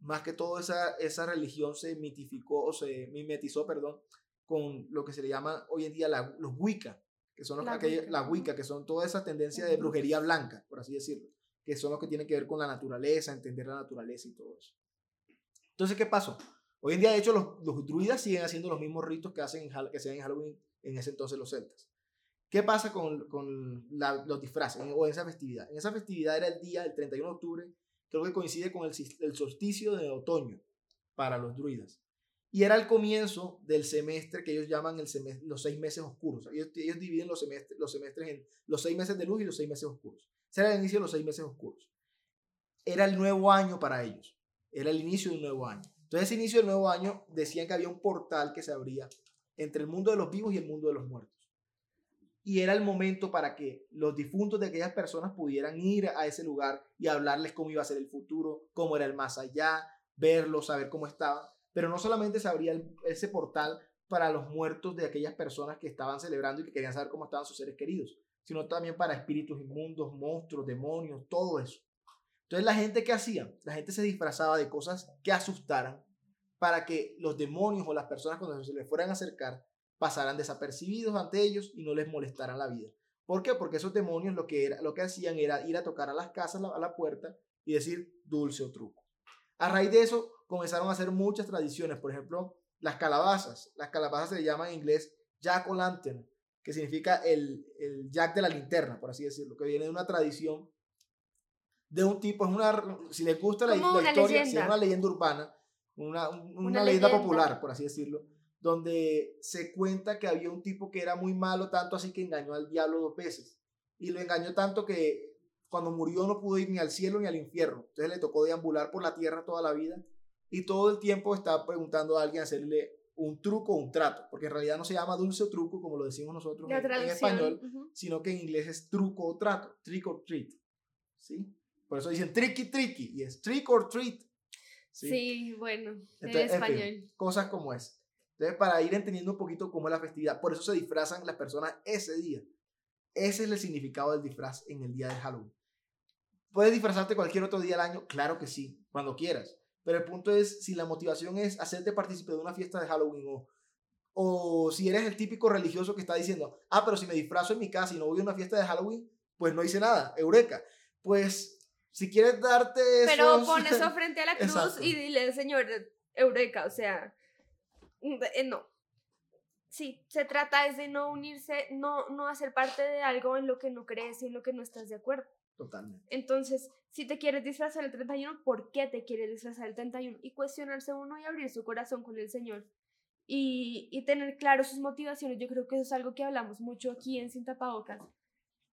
Más que todo esa, esa religión se mitificó o se mimetizó, perdón, con lo que se le llama hoy en día los Wicca, que son los, la, la Wicca, que son toda esa tendencia de brujería blanca, por así decirlo que son los que tienen que ver con la naturaleza, entender la naturaleza y todo eso. Entonces, ¿qué pasó? Hoy en día, de hecho, los, los druidas siguen haciendo los mismos ritos que hacen en, que hacían en Halloween en ese entonces los celtas. ¿Qué pasa con, con los disfraces o en esa festividad? En esa festividad era el día, el 31 de octubre, creo que coincide con el, el solsticio de otoño para los druidas. Y era el comienzo del semestre que ellos llaman el semestre, los seis meses oscuros. Ellos, ellos dividen los semestres, los semestres en los seis meses de luz y los seis meses oscuros. Ese era el inicio de los seis meses oscuros. Era el nuevo año para ellos. Era el inicio de un nuevo año. Entonces, ese inicio del nuevo año decían que había un portal que se abría entre el mundo de los vivos y el mundo de los muertos. Y era el momento para que los difuntos de aquellas personas pudieran ir a ese lugar y hablarles cómo iba a ser el futuro, cómo era el más allá, verlos, saber cómo estaban. Pero no solamente se abría ese portal para los muertos de aquellas personas que estaban celebrando y que querían saber cómo estaban sus seres queridos, sino también para espíritus inmundos, monstruos, demonios, todo eso. Entonces la gente que hacía, la gente se disfrazaba de cosas que asustaran para que los demonios o las personas cuando se les fueran a acercar pasaran desapercibidos ante ellos y no les molestaran la vida. ¿Por qué? Porque esos demonios lo que, era, lo que hacían era ir a tocar a las casas, a la puerta y decir dulce o truco. A raíz de eso comenzaron a hacer muchas tradiciones, por ejemplo, las calabazas. Las calabazas se llaman en inglés jack o lantern, que significa el, el jack de la linterna, por así decirlo, que viene de una tradición de un tipo, es una, si les gusta la, historia, es una leyenda urbana, una, un- una, Una leyenda, leyenda. popular, por así decirlo, donde se cuenta que había un tipo que era muy malo, tanto así que engañó al diablo dos veces. Y lo engañó tanto que cuando murió no pudo ir ni al cielo ni al infierno. Entonces le tocó deambular por la tierra toda la vida y todo el tiempo está preguntando a alguien hacerle un truco o un trato, porque en realidad no se llama dulce o truco como lo decimos nosotros en- en español, ujú. sino que en inglés es truco o trato, trick or treat. ¿Sí? Por eso dicen tricky tricky y es trick or treat. Sí, bueno, en Entonces, en fin, español. cosas como es. Entonces, para ir entendiendo un poquito cómo es la festividad, por eso se disfrazan las personas ese día. Ese es el significado del disfraz en el día de Halloween. ¿Puedes disfrazarte cualquier otro día del año? Claro que sí, cuando quieras. Pero el punto es si la motivación es hacerte partícipe de una fiesta de Halloween o, o si eres el típico religioso que está diciendo, ah, pero si me disfrazo en mi casa y no voy a una fiesta de Halloween, pues no hice nada, eureka. Pues si quieres darte Pero pon eso frente a la cruz Exacto. y dile, señor, Eureka, o sea, eh, no. Sí, se trata es de no unirse, no, no hacer parte de algo en lo que no crees y en lo que no estás de acuerdo. Totalmente. Entonces, si te quieres disfrazar el 31, ¿por qué te quieres disfrazar el 31? Y cuestionarse uno y abrir su corazón con el Señor. Y, y tener claro sus motivaciones. Yo creo que eso es algo que hablamos mucho aquí en Sin Tapabocas.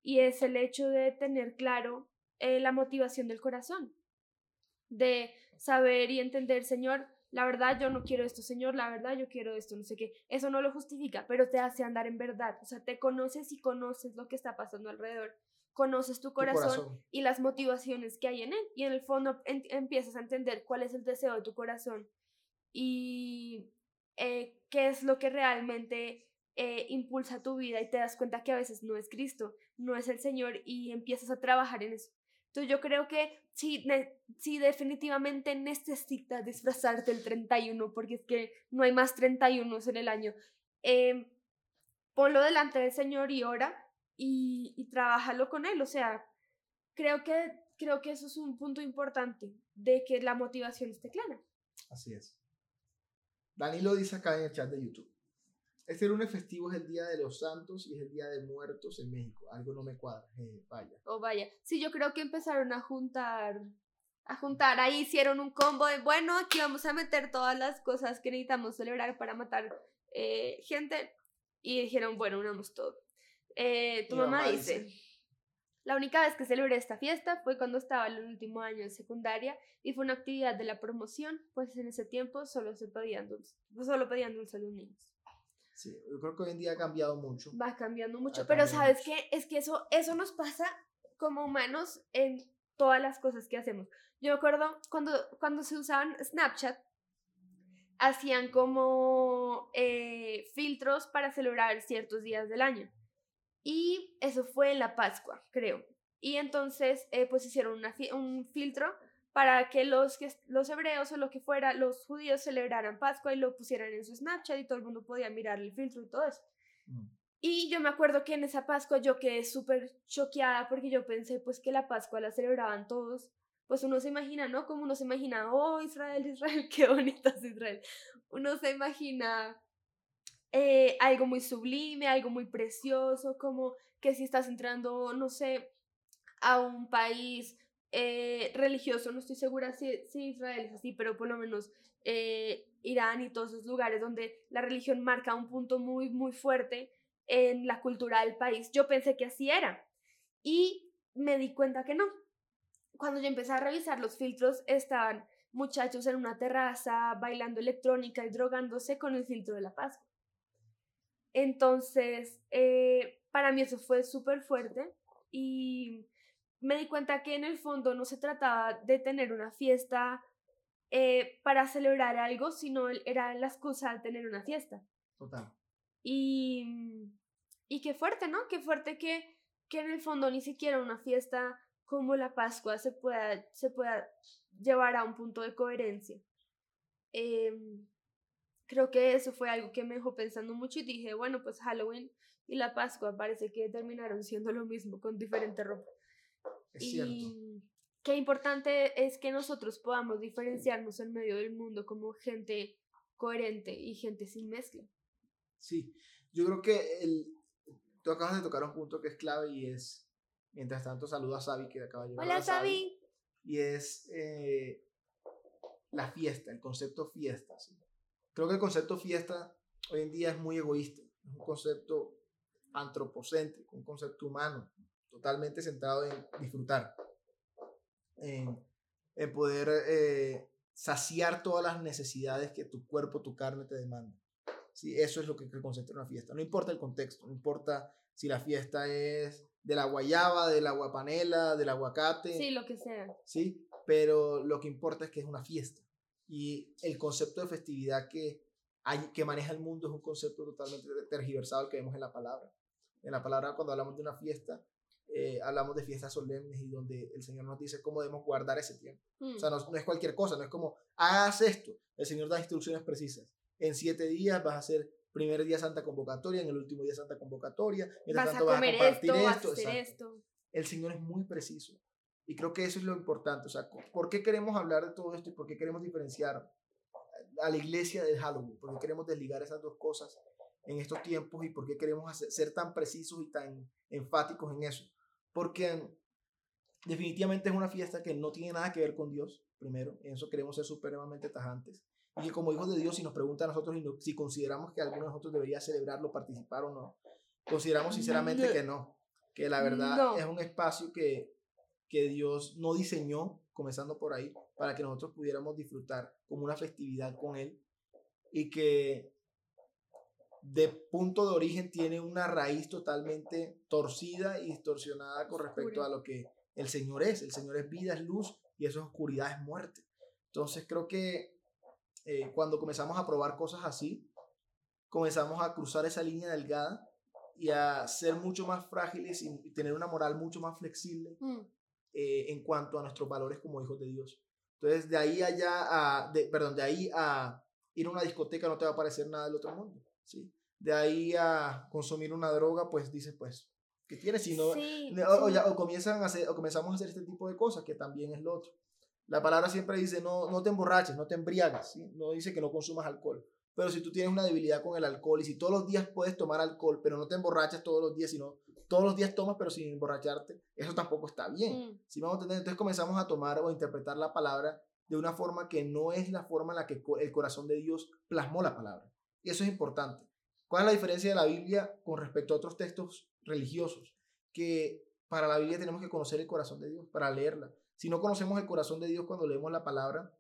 Y es el hecho de tener claro eh, la motivación del corazón. De saber y entender, Señor, la verdad yo no quiero esto, Señor, la verdad yo quiero esto, no sé qué. Eso no lo justifica, pero te hace andar en verdad. O sea, te conoces y conoces lo que está pasando alrededor. Conoces tu Tu corazón y las motivaciones que hay en él. Y en el fondo en- empiezas a entender cuál es el deseo de tu corazón y eh, qué es lo que realmente eh, impulsa tu vida y te das cuenta que a veces no es Cristo, no es el Señor y empiezas a trabajar en eso. Entonces yo creo que sí, sí definitivamente necesitas disfrazarte el 31 porque es que no hay más 31 en el año. Em, ponlo delante del Señor y ora y, y trabájalo con Él. O sea, creo que, creo que eso es un punto importante de que la motivación esté clara. Así es. Danilo dice acá en el chat de YouTube. Este lunes festivo es el Día de los Santos y es el Día de Muertos en México. Algo no me cuadra. Eh, vaya. O vaya, sí, yo creo que empezaron a juntar, a juntar, ahí hicieron un combo de, bueno, aquí vamos a meter todas las cosas que necesitamos celebrar para matar eh, gente y dijeron, bueno, unamos todo. Eh, tu mamá, mamá dice, dice- la única vez que celebré esta fiesta fue cuando estaba en el último año de secundaria y fue una actividad de la promoción, pues en ese tiempo solo se pedían dulces, solo pedían dulces a los niños. Sí, yo creo que hoy en día ha cambiado mucho. Va cambiando mucho, Ha pero cambiado ¿sabes mucho. qué? Es que eso, eso nos pasa como humanos en todas las cosas que hacemos. Yo me acuerdo cuando, cuando se usaban Snapchat, hacían como eh, filtros para celebrar ciertos días del año. Y eso fue en la Pascua, creo. Y entonces, eh, pues hicieron una fi- un filtro para que los, que los hebreos o lo que fuera, los judíos celebraran Pascua y lo pusieran en su Snapchat y todo el mundo podía mirar el filtro y todo eso. Mm. Y yo me acuerdo que en esa Pascua yo quedé súper choqueada porque yo pensé pues que la Pascua la celebraban todos. Pues uno se imagina, ¿no? Como uno se imagina, oh Israel, Israel, qué bonito es Israel. Uno se imagina eh, algo muy sublime, algo muy precioso, como que si estás entrando, no sé, a un país eh, religioso, no estoy segura si, si Israel es así, pero por lo menos eh, Irán y todos esos lugares donde la religión marca un punto muy, muy fuerte en la cultura del país. Yo pensé que así era y me di cuenta que no. Cuando yo empecé a revisar los filtros, estaban muchachos en una terraza bailando electrónica y drogándose con el filtro de la Pascua. Entonces, eh, para mí eso fue súper fuerte y me di cuenta que en el fondo no se trataba de tener una fiesta eh, para celebrar algo, sino era la excusa de tener una fiesta. Total. Y, y qué fuerte, ¿no? Qué fuerte que, que en el fondo ni siquiera una fiesta como la Pascua se pueda, se pueda llevar a un punto de coherencia. Em, creo que eso fue algo que me dejó pensando mucho y dije, bueno, pues Halloween y la Pascua parece que terminaron siendo lo mismo con diferente ropa. Es cierto. Y qué importante es que nosotros podamos diferenciarnos en medio del mundo como gente coherente y gente sin mezcla. Sí, yo creo que el, tú acabas de tocar un punto que es clave y es, mientras tanto, saludo a Sabi que acaba de llegar. Hola, Sabi. y es eh, la fiesta, el concepto fiesta. Creo que el concepto fiesta hoy en día es muy egoísta, es un concepto antropocéntrico, un concepto humano, totalmente centrado en disfrutar, en, poder eh, saciar todas las necesidades que tu cuerpo, tu carne te demanda. Sí, eso es lo que el concepto de una fiesta. No importa el contexto, no importa si la fiesta es de la guayaba, de la guapanela, del aguacate. Sí, lo que sea. Sí, pero lo que importa es que es una fiesta. Y el concepto de festividad que, hay, que maneja el mundo es un concepto totalmente tergiversado que vemos en la palabra. En la palabra, cuando hablamos de una fiesta, eh, hablamos de fiestas solemnes y donde el Señor nos dice cómo debemos guardar ese tiempo. O sea, mm. no, no, es cualquier cosa, no es como, hagas esto. El Señor da instrucciones precisas. En siete días vas a hacer primer día Santa Convocatoria, en el último día Santa Convocatoria. Mientras vas tanto, a comer vas a esto, Vas a hacer esto. El Señor es muy preciso. Y creo que eso es lo importante. O sea, ¿por qué queremos hablar de todo esto y por qué queremos diferenciar a la iglesia del Halloween? ¿Por qué queremos desligar esas dos cosas en estos tiempos y por qué queremos ser tan precisos y tan enfáticos en eso? Porque definitivamente es una fiesta que no tiene nada que ver con Dios, primero. En eso queremos ser supremamente tajantes. Y que como hijos de Dios, si nos pregunta a nosotros si consideramos que alguno de nosotros debería celebrarlo, participar o no, consideramos sinceramente que no. Que la verdad es un espacio que que Dios no diseñó, comenzando por ahí, para que nosotros pudiéramos disfrutar como una festividad con Él y que de punto de origen tiene una raíz totalmente torcida y distorsionada con respecto a lo que el Señor es. El Señor es vida, es luz y eso es oscuridad, es muerte. Entonces creo que eh, cuando comenzamos a probar cosas así, comenzamos a cruzar esa línea delgada y a ser mucho más frágiles y tener una moral mucho más flexible mm. Eh, en cuanto a nuestros valores como hijos de Dios. Entonces, de ahí allá a, de, perdón, de ahí a ir a una discoteca no te va a parecer nada del otro mundo, ¿sí? De ahí a consumir una droga, pues dices, pues, ¿qué tienes? Si no, o, ya, o, comienzan a hacer, o comenzamos a hacer este tipo de cosas, que también es lo otro. La palabra siempre dice, no, no te emborraches, no te embriagas, ¿sí? No dice que no consumas alcohol. Pero si tú tienes una debilidad con el alcohol y si todos los días puedes tomar alcohol, pero no te emborrachas todos los días, sino todos los días tomas, pero sin emborracharte, eso tampoco está bien. Mm. Si vamos a tener, entonces comenzamos a tomar o interpretar la palabra de una forma que no es la forma en la que el corazón de Dios plasmó la palabra. Y eso es importante. ¿Cuál es la diferencia de la Biblia con respecto a otros textos religiosos? Que para la Biblia tenemos que conocer el corazón de Dios, para leerla. Si no conocemos el corazón de Dios cuando leemos la palabra,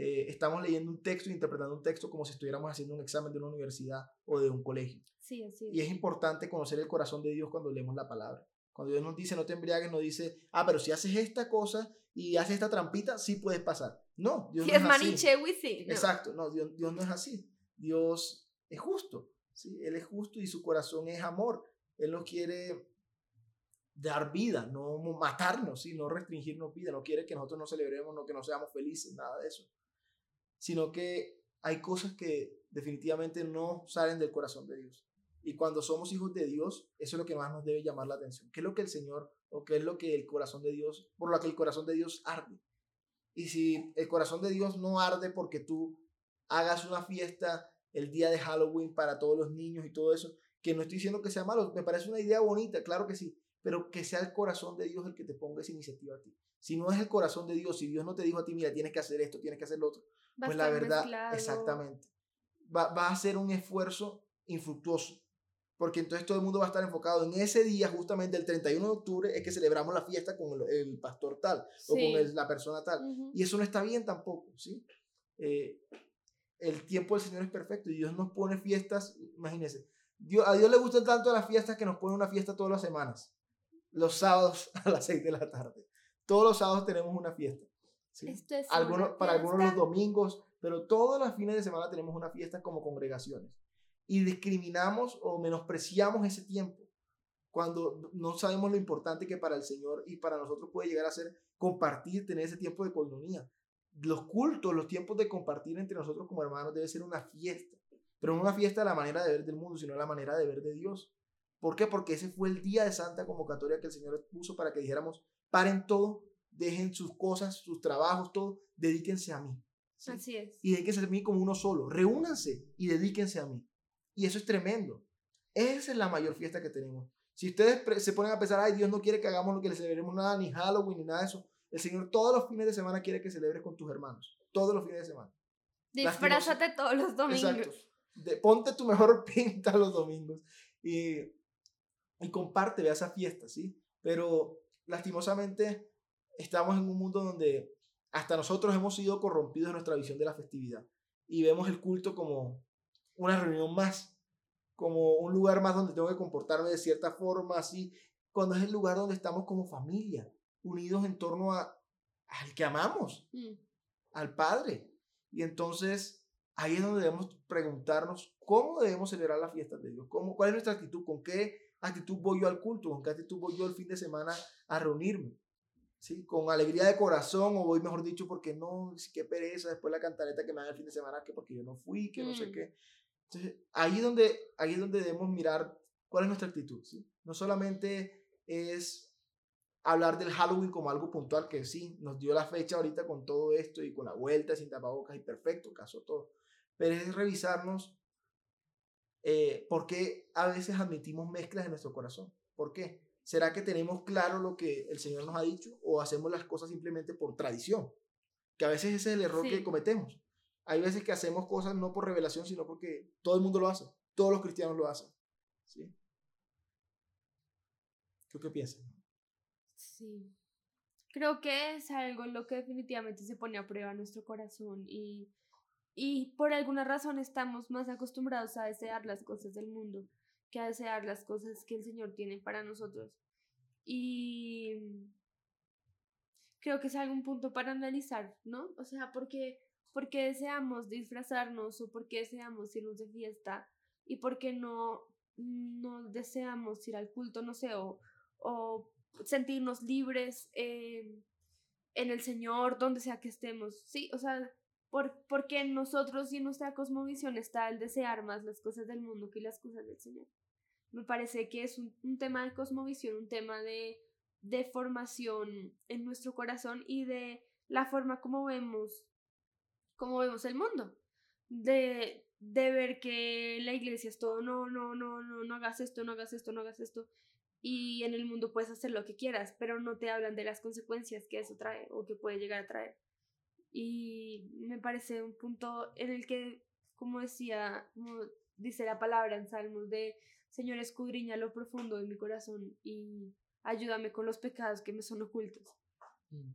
eh, estamos leyendo un texto e interpretando un texto como si estuviéramos haciendo un examen de una universidad o de un colegio. Sí, así Y es importante conocer el corazón de Dios cuando leemos la palabra. Cuando Dios nos dice no te embriagues, nos dice, ah, pero si haces esta cosa y haces esta trampita, sí puedes pasar. No, Dios no es, así. sí. Exacto, no, Dios, Dios no es así. Dios es justo, ¿sí? Él es justo y su corazón es amor. Él no quiere dar vida, no matarnos, ¿sí? no restringirnos vida, no quiere que nosotros no celebremos, no que no seamos felices, nada de eso sino que hay cosas que definitivamente no salen del corazón de Dios. Y cuando somos hijos de Dios, eso es lo que más nos debe llamar la atención. ¿Qué es lo que el Señor o qué es lo que el corazón de Dios, por lo que el corazón de Dios arde? Y si el corazón de Dios no arde porque tú hagas una fiesta el día de Halloween para todos los niños y todo eso, que no estoy diciendo que sea malo, me parece una idea bonita, claro que sí, pero que sea el corazón de Dios el que te ponga esa iniciativa a ti. Si no es el corazón de Dios, si Dios no te dijo a ti, mira, tienes que hacer esto, tienes que hacer lo otro, pues la verdad, exactamente, va, va, a ser un esfuerzo infructuoso. Porque entonces todo el mundo va a estar enfocado en ese día, justamente el 31 de octubre, es que celebramos la fiesta con el, pastor tal o con la persona tal. Y eso no está bien tampoco, ¿sí? Eh, el tiempo del Señor es perfecto y Dios nos pone fiestas, imagínense. Dios, a Dios le gustan tanto las fiestas que nos pone una fiesta todas las semanas, los sábados a las 6 de la tarde. Todos los sábados tenemos una fiesta. Algunos, para algunos los domingos, pero todos los fines de semana tenemos una fiesta como congregaciones. Y discriminamos o menospreciamos ese tiempo cuando no sabemos lo importante que para el Señor y para nosotros puede llegar a ser compartir, tener ese tiempo de coinonía. Los cultos, los tiempos de compartir entre nosotros como hermanos debe ser una fiesta, pero no una fiesta de la manera de ver del mundo, sino la manera de ver de Dios. ¿Por qué? Porque ese fue el día de santa convocatoria que el Señor puso para que dijéramos, paren todo, dejen sus cosas, sus trabajos, todo, dedíquense a mí. Así es. Y dedíquense a mí como uno solo, reúnanse y dedíquense a mí. Y eso es tremendo. Esa es la mayor fiesta que tenemos. Si ustedes se ponen a pensar, ay, Dios no quiere que hagamos lo que le celebremos nada, ni Halloween, ni nada de eso, El Señor todos los fines de semana quiere que celebres con tus hermanos. Todos los fines de semana. Disfrázate todos los domingos. Exacto. De, ponte tu mejor pinta los domingos y, y comparte, ve a esa fiesta, ¿sí? Pero lastimosamente estamos en un mundo donde hasta nosotros hemos sido corrompidos en nuestra visión de la festividad y vemos el culto como una reunión más, como un lugar más donde tengo que comportarme de cierta forma, así, cuando es el lugar donde estamos como familia, unidos en torno a, al que amamos, mm. al Padre. Y entonces ahí es donde debemos preguntarnos cómo debemos celebrar la fiesta de Dios, ¿Cómo, cuál es nuestra actitud, con qué actitud voy yo al culto, con qué actitud voy yo el fin de semana a reunirme. ¿Sí? Con alegría de corazón, o voy mejor dicho, porque no, qué pereza, después la cantareta que me haga el fin de semana, que porque yo no fui, que no sé mm. qué. Entonces, ahí es donde, ahí es donde debemos mirar cuál es nuestra actitud. ¿sí? No solamente es hablar del Halloween como algo puntual, que sí, nos dio la fecha ahorita con todo esto y con la vuelta sin tapabocas y perfecto, caso todo. Pero es revisarnos eh, por qué a veces admitimos mezclas en nuestro corazón. ¿Por qué? ¿Será que tenemos claro lo que el Señor nos ha dicho o hacemos las cosas simplemente por tradición? Que a veces ese es el error que cometemos. Hay veces que hacemos cosas no por revelación, sino porque todo el mundo lo hace. Todos los cristianos lo hacen. ¿Sí? ¿Tú qué piensas? Sí. Creo que es algo en lo que definitivamente se pone a prueba nuestro corazón y, y por alguna razón estamos más acostumbrados a desear las cosas del mundo que desear las cosas que el Señor tiene para nosotros. Y creo que es algún punto para analizar, ¿no? O sea, porque porque deseamos disfrazarnos o porque deseamos irnos de fiesta y porque no no deseamos ir al culto, no sé, o, o sentirnos libres en el Señor, donde sea que estemos, sí, o sea, por, porque en nosotros y en nuestra cosmovisión está el desear más las cosas del mundo que las cosas del Señor. Me parece que es un, un tema de cosmovisión, un tema de, de formación en nuestro corazón y de la forma como vemos, como vemos el mundo. De, de ver que la iglesia es todo, no, no, no, no, no hagas esto, no hagas esto, no hagas esto. Y en el mundo puedes hacer lo que quieras, pero no te hablan de las consecuencias que eso trae o que puede llegar a traer. Y me parece un punto en el que, como decía, como dice la palabra en Salmos, de Señor, escudriña lo profundo de mi corazón y ayúdame con los pecados que me son ocultos. Mm.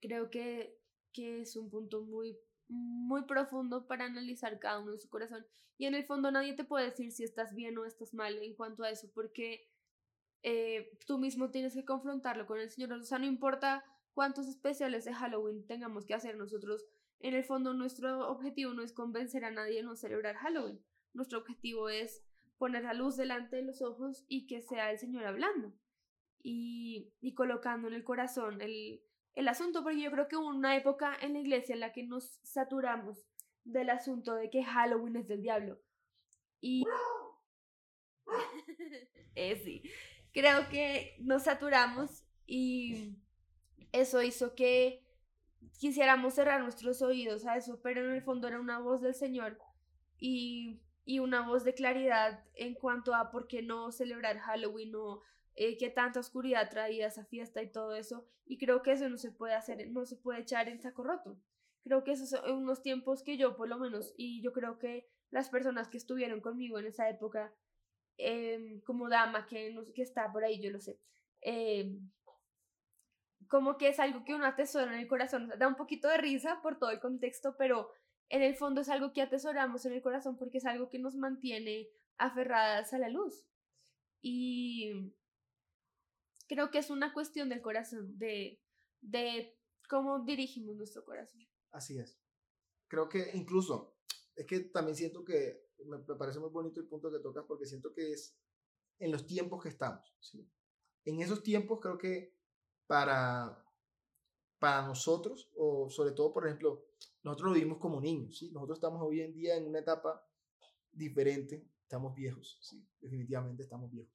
Creo que, que es un punto muy, muy profundo para analizar cada uno de su corazón. Y en el fondo nadie te puede decir si estás bien o estás mal en cuanto a eso, porque eh, tú mismo tienes que confrontarlo con el Señor. O sea, no importa cuántos especiales de Halloween tengamos que hacer nosotros. En el fondo, nuestro objetivo no es convencer a nadie a no celebrar Halloween. Nuestro objetivo es poner la luz delante de los ojos y que sea el Señor hablando y, y colocando en el corazón el, el asunto, porque yo creo que hubo una época en la iglesia en la que nos saturamos del asunto de que Halloween es del diablo. Y... eh, sí, creo que nos saturamos y eso hizo que quisiéramos cerrar nuestros oídos a eso, pero en el fondo era una voz del Señor y, y una voz de claridad en cuanto a por qué no celebrar Halloween o eh, qué tanta oscuridad traía esa fiesta y todo eso. Y creo que eso no se puede hacer, no se puede echar en saco roto. Creo que esos son unos tiempos que yo, por lo menos, y yo creo que las personas que estuvieron conmigo en esa época, em, como dama que, que está por ahí, yo lo sé, eh, como que es algo que uno atesora en el corazón. Da un poquito de risa por todo el contexto, pero en el fondo es algo que atesoramos en el corazón porque es algo que nos mantiene aferradas a la luz. Y creo que es una cuestión del corazón, de, de cómo dirigimos nuestro corazón. Así es. Creo que incluso, es que también siento que me, parece muy bonito el punto que tocas porque siento que es en los tiempos que estamos. ¿sí? En esos tiempos creo que para, para nosotros, o sobre todo, por ejemplo, nosotros lo vivimos como niños, ¿sí? Nosotros estamos hoy en día en una etapa diferente, estamos viejos, ¿sí? Definitivamente estamos viejos.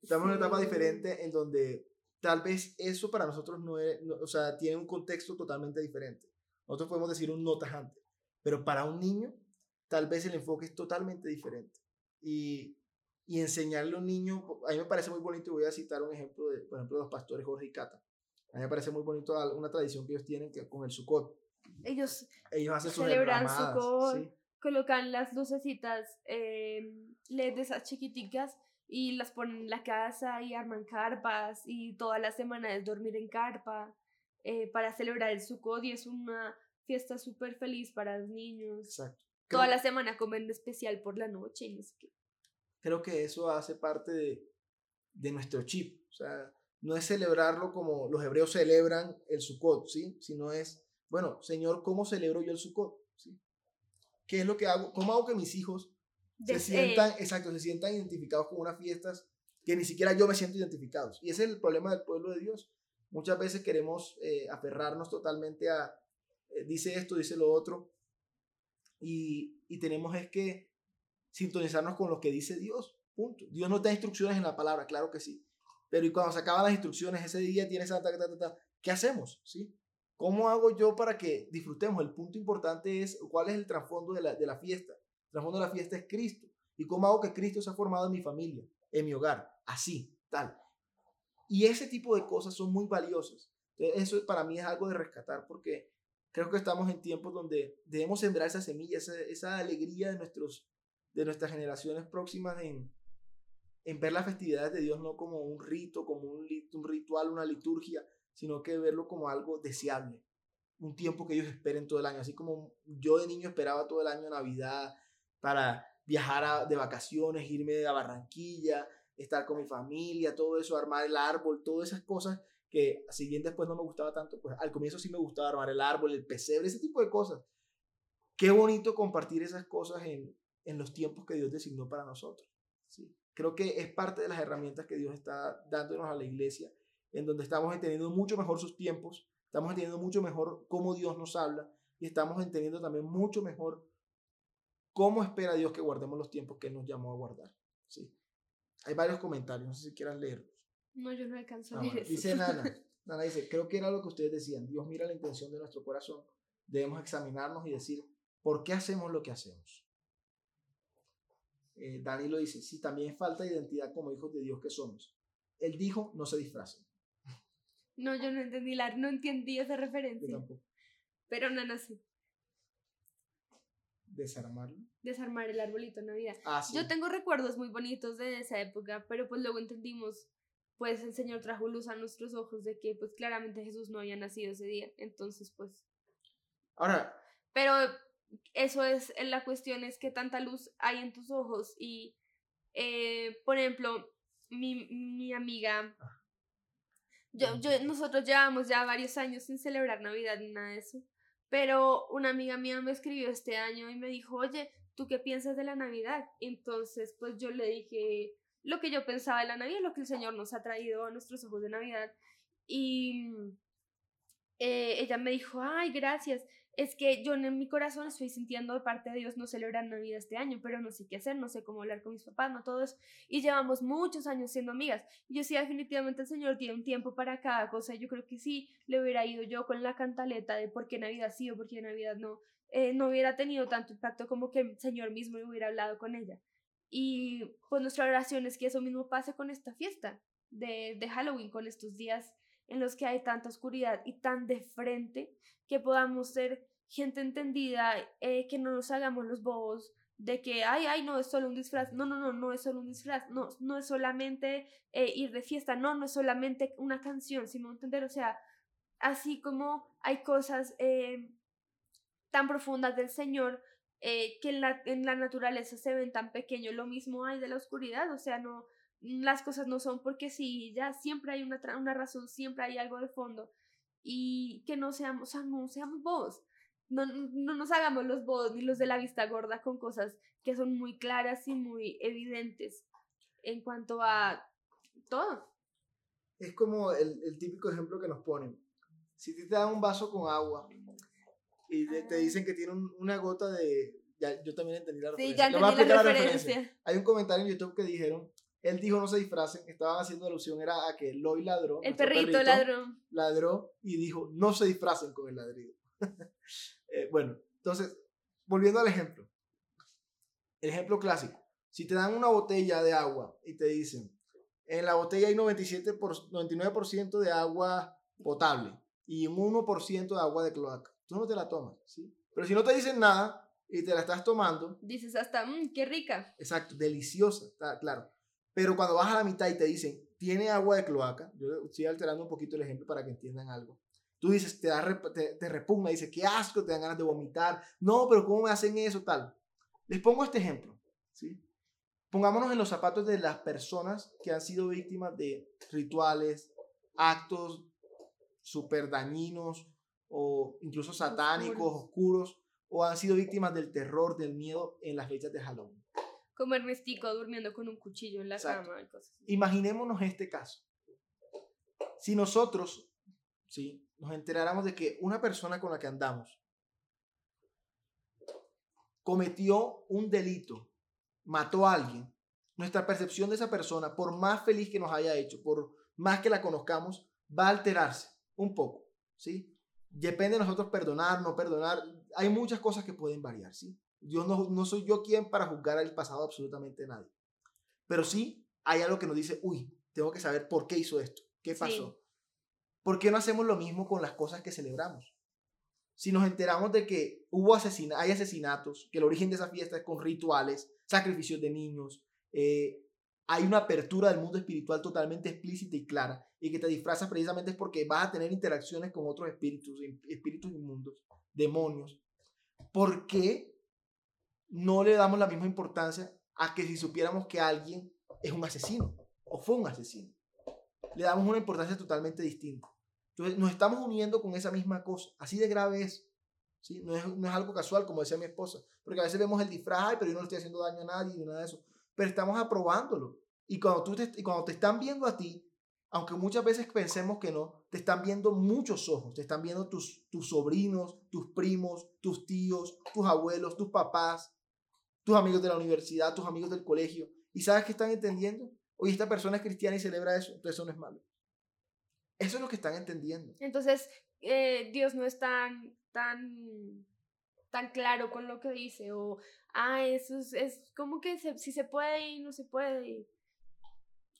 Estamos en una etapa diferente en donde tal vez eso para nosotros no es, o sea, tiene un contexto totalmente diferente. Nosotros podemos decir un no tajante, pero para un niño tal vez el enfoque es totalmente diferente. Y y enseñarle a un niño, a mí me parece muy bonito y voy a citar un ejemplo de, por ejemplo, los pastores Jorge y Cata. A mí me parece muy bonito una tradición que ellos tienen que, con el Sukkot. Ellos, ellos hacen sus celebran Sukkot, colocan las lucecitas eh, LED esas chiquiticas y las ponen en la casa y arman carpas y toda la semana es dormir en carpa eh, para celebrar el Sukkot y es una fiesta súper feliz para los niños. Exacto. Toda la semana comen especial por la noche y no sé qué. Creo que eso hace parte de, de nuestro chip. O sea, no es celebrarlo como los hebreos celebran el Sukkot, ¿sí? Sino es, bueno, Señor, ¿cómo celebro yo el Sukkot? ¿Sí? ¿Qué es lo que hago? ¿Cómo hago que mis hijos se sientan, exacto, se sientan identificados con unas fiestas que ni siquiera yo me siento identificados? Y ese es el problema del pueblo de Dios. Muchas veces queremos eh, aferrarnos totalmente a, eh, dice esto, dice lo otro, y, y tenemos es que sintonizarnos con lo que dice Dios. Punto. Dios no da instrucciones en la palabra, claro que sí. Pero y cuando se acaban las instrucciones, ese día tienes ta, ¿qué hacemos? ¿Sí? ¿Cómo hago yo para que disfrutemos? El punto importante es cuál es el trasfondo de la, de la fiesta. El trasfondo de la fiesta es Cristo. ¿Y cómo hago que Cristo se ha formado en mi familia, en mi hogar? Así, tal. Y ese tipo de cosas son muy valiosas. eso para mí es algo de rescatar porque creo que estamos en tiempos donde debemos sembrar esa semilla, esa alegría de, nuestros, de nuestras generaciones próximas en, en ver las festividades de Dios no como un rito, como un, ritual, una liturgia, sino que verlo como algo deseable, un tiempo que ellos esperen todo el año, así como yo de niño esperaba todo el año Navidad para viajar de vacaciones, irme a Barranquilla, estar con mi familia, todo eso, armar el árbol, todas esas cosas que si bien después no me gustaba tanto, pues al comienzo sí me gustaba armar el árbol, el pesebre, ese tipo de cosas. Qué bonito compartir esas cosas en, en los tiempos que Dios designó para nosotros. ¿sí? Creo que es parte de las herramientas que Dios está dándonos a la iglesia, en donde estamos entendiendo mucho mejor sus tiempos, estamos entendiendo mucho mejor cómo Dios nos habla y estamos entendiendo también mucho mejor cómo espera Dios que guardemos los tiempos que nos llamó a guardar. ¿sí? Hay varios comentarios, no sé si quieran leerlos. No, yo no alcanzo a ah, leer eso. Dice Nana, Nana dice, creo que era lo que ustedes decían, Dios mira la intención de nuestro corazón, debemos examinarnos y decir, ¿por qué hacemos lo que hacemos? Eh, Dani lo dice, si también falta identidad como hijos de Dios que somos. Él dijo, no se disfracen. No, yo no entendí la, no entendí esa referencia. Yo tampoco. Pero Nana sí. ¿Desarmarlo? Desarmar el arbolito Navidad. Ah, yo tengo recuerdos muy bonitos de esa época, pero pues luego entendimos, pues el Señor trajo luz a nuestros ojos de que pues claramente Jesús no había nacido ese día. Entonces pues... Ahora... Pero eso es, eh, la cuestión es que tanta luz hay en tus ojos y, eh, por ejemplo, mi, mi amiga, yo, yo, nosotros llevamos ya varios años sin celebrar Navidad ni nada de eso, pero una amiga mía me escribió este año y me dijo, oye, ¿tú qué piensas de la Navidad? Entonces, pues yo le dije lo que yo pensaba de la Navidad, lo que el Señor nos ha traído a nuestros ojos de Navidad. Y eh, ella me dijo, ay, gracias es que yo en mi corazón estoy sintiendo de parte de Dios no celebrar Navidad este año, pero no sé qué hacer, no sé cómo hablar con mis papás, no todo. Y llevamos muchos años siendo amigas. Yo sí, definitivamente el Señor tiene un tiempo para cada cosa. Yo creo que sí le hubiera ido yo con la cantaleta de por qué Navidad sí o por qué Navidad no. Eh, no hubiera tenido tanto impacto como que el Señor mismo hubiera hablado con ella. Y pues nuestra oración es que eso mismo pase con esta fiesta de, de Halloween, con estos días en los que hay tanta oscuridad y tan de frente que podamos ser gente entendida, eh, que no nos hagamos los bobos de que, ay, ay, no, es solo un disfraz. No, no, no, no es solo un disfraz. No, no es solamente eh, ir de fiesta. No, no es solamente una canción, sino entender, o sea, así como hay cosas eh, tan profundas del Señor que en la, en la naturaleza se ven tan pequeños, lo mismo hay de la oscuridad, o sea, no, las cosas no son porque sí, ya siempre hay una, una razón, siempre hay algo de fondo y que no seamos, o sea, no seamos bobos no, no nos hagamos los bodos ni los de la vista gorda con cosas que son muy claras y muy evidentes en cuanto a todo. Es como el, el típico ejemplo que nos ponen. Si te dan un vaso con agua y te, dicen que tiene una gota de... Ya, yo también entendí la referencia. Sí, ya entendí la, referencia. Hay un comentario en YouTube que dijeron, él dijo no se disfracen, estaban haciendo alusión, era a que Loy ladró. El perrito ladró. Ladró y dijo, no se disfracen con el ladrido. Eh, bueno, entonces, volviendo al ejemplo. El ejemplo clásico. Si te dan una botella de agua y te dicen, en la botella hay 97 por, 99% de agua potable y un 1% de agua de cloaca. Tú no te la tomas, ¿sí? Pero si no te dicen nada y te la estás tomando, Dices hasta, mmm, qué rica. exacto, deliciosa, está claro. Pero cuando vas a la mitad y te dicen, tiene agua de cloaca, yo estoy alterando un poquito el ejemplo para que entiendan algo. Tú dices, te, da te, te repugna, dices, qué asco, te dan ganas de vomitar. No, pero ¿cómo me hacen eso? Tal. Les pongo este ejemplo, ¿sí? Pongámonos en los zapatos de las personas que han sido víctimas de rituales, actos súper dañinos o incluso satánicos, oscuros, o han sido víctimas del terror, del miedo en las fechas de Halloween. Como Ernestico durmiendo con un cuchillo en la Exacto. cama y cosas así. Imaginémonos este caso. Si nosotros, ¿sí? Nos enteráramos de que una persona con la que andamos cometió un delito, mató a alguien, nuestra percepción de esa persona, por más feliz que nos haya hecho, por más que la conozcamos, va a alterarse un poco, ¿sí? Depende de nosotros perdonar, no perdonar. Hay muchas cosas que pueden variar, ¿sí? Yo no, no soy yo quien para juzgar el pasado absolutamente nadie. Pero sí hay algo que nos dice, uy, tengo que saber por qué hizo esto, qué Sí. ¿Por qué no hacemos lo mismo con las cosas que celebramos? Si nos enteramos de que hubo asesina hay asesinatos, que el origen de esa fiesta es con rituales, sacrificios de niños, eh, hay una apertura del mundo espiritual totalmente explícita y clara, y que te disfrazas precisamente es porque vas a tener interacciones con otros espíritus, espíritus inmundos, demonios. ¿Por qué no le damos la misma importancia a que si supiéramos que alguien es un asesino o fue un asesino? Le damos una importancia totalmente distinta. Entonces nos estamos uniendo con esa misma cosa. Así de grave es. ¿sí? No, es no es algo casual, como decía mi esposa. Porque a veces vemos el disfraz, "Ay, pero yo no le estoy haciendo daño a nadie ni nada de eso. Pero estamos aprobándolo. Y cuando, tú te, y cuando te están viendo a ti, aunque muchas veces pensemos que no, te están viendo muchos ojos. Te están viendo tus, tus sobrinos, tus primos, tus tíos, tus abuelos, tus papás, tus amigos de la universidad, tus amigos del colegio. ¿Y sabes qué están entendiendo? Oye, esta persona es cristiana y celebra eso, entonces eso no es malo. Eso es lo que están entendiendo. Entonces, eh, Dios no es tan, tan, tan claro con lo que dice, o, ah, eso es, es como que se- si se puede y no se puede. y-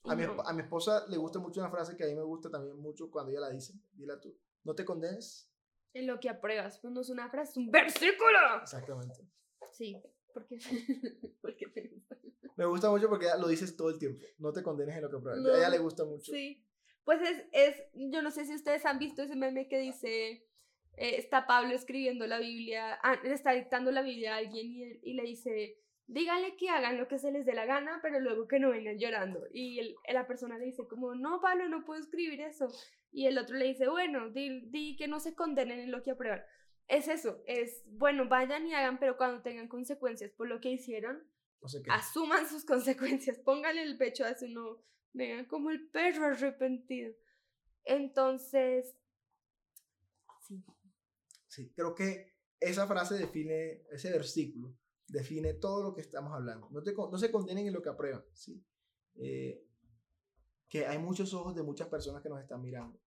y A mi, no. a mi esposa le gusta mucho una frase que a mí me gusta también mucho cuando ella la dice. Dila tú. No te condenes. En lo que apruebas, pues no es una frase, es un versículo. Exactamente. Sí, porque, porque te gusta. Me gusta mucho porque ella lo dices todo el tiempo. No te condenes en lo que pruebas. No, A ella le gusta mucho. Sí. Pues es, es, yo no sé si ustedes han visto ese meme que dice, eh, está Pablo escribiendo la Biblia, ah, le está dictando la Biblia a alguien y, y le dice, díganle que hagan lo que se les dé la gana, pero luego que no vengan llorando. Y el- la persona le dice como, no, Pablo, no puedo escribir eso. Y el otro le dice, bueno, di, di que no se condenen en lo que aprueban. Es eso, es, bueno, vayan y hagan, pero cuando tengan consecuencias por lo que hicieron, asuman sus consecuencias, pónganle el pecho a su no, vengan como el perro arrepentido. Entonces, sí, Sí, creo que esa frase define, ese versículo define todo lo que estamos hablando. No, te, no se condenen en lo que aprueban. ¿sí? Eh, que hay muchos ojos de muchas personas que nos están mirando.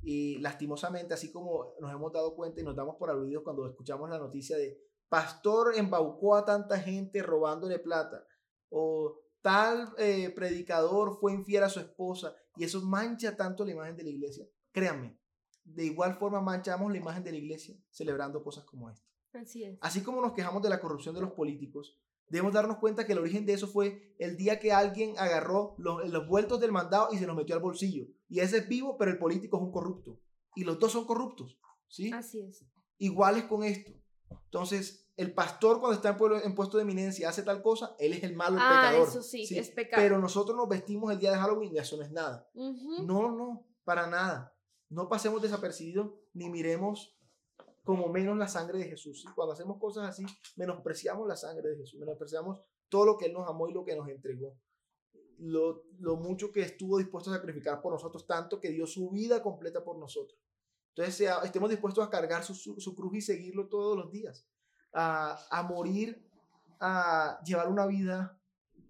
Y lastimosamente, así como nos hemos dado cuenta y nos damos por aludidos cuando escuchamos la noticia de pastor embaucó a tanta gente robándole plata, o tal eh, predicador fue infiel a su esposa, y eso mancha tanto la imagen de la iglesia. Créanme, de igual forma manchamos la imagen de la iglesia celebrando cosas como esta. así es. Así como nos quejamos de la corrupción de los políticos, debemos darnos cuenta que el origen de eso fue el día que alguien agarró los, los vueltos del mandado y se los metió al bolsillo. Y ese es vivo, pero el político es un corrupto. Y los dos son corruptos. ¿sí? Así es. Iguales con esto. Entonces, el pastor cuando está en, pueblo- en puesto de eminencia hace tal cosa, él es el malo, el Ah, pecador. eso sí, es pecado. Pero nosotros nos vestimos el día de Halloween y eso no es nada. No, no, para nada. No pasemos desapercibidos ni miremos como menos la sangre de Jesús. ¿sí? Cuando hacemos cosas así, menospreciamos la sangre de Jesús, menospreciamos todo lo que Él nos amó y lo que nos entregó. Lo, lo mucho que estuvo dispuesto a sacrificar por nosotros, tanto que dio su vida completa por nosotros. Entonces, sea- estemos dispuestos a cargar su, su- su cruz y seguirlo todos los días, a, a morir, a llevar una vida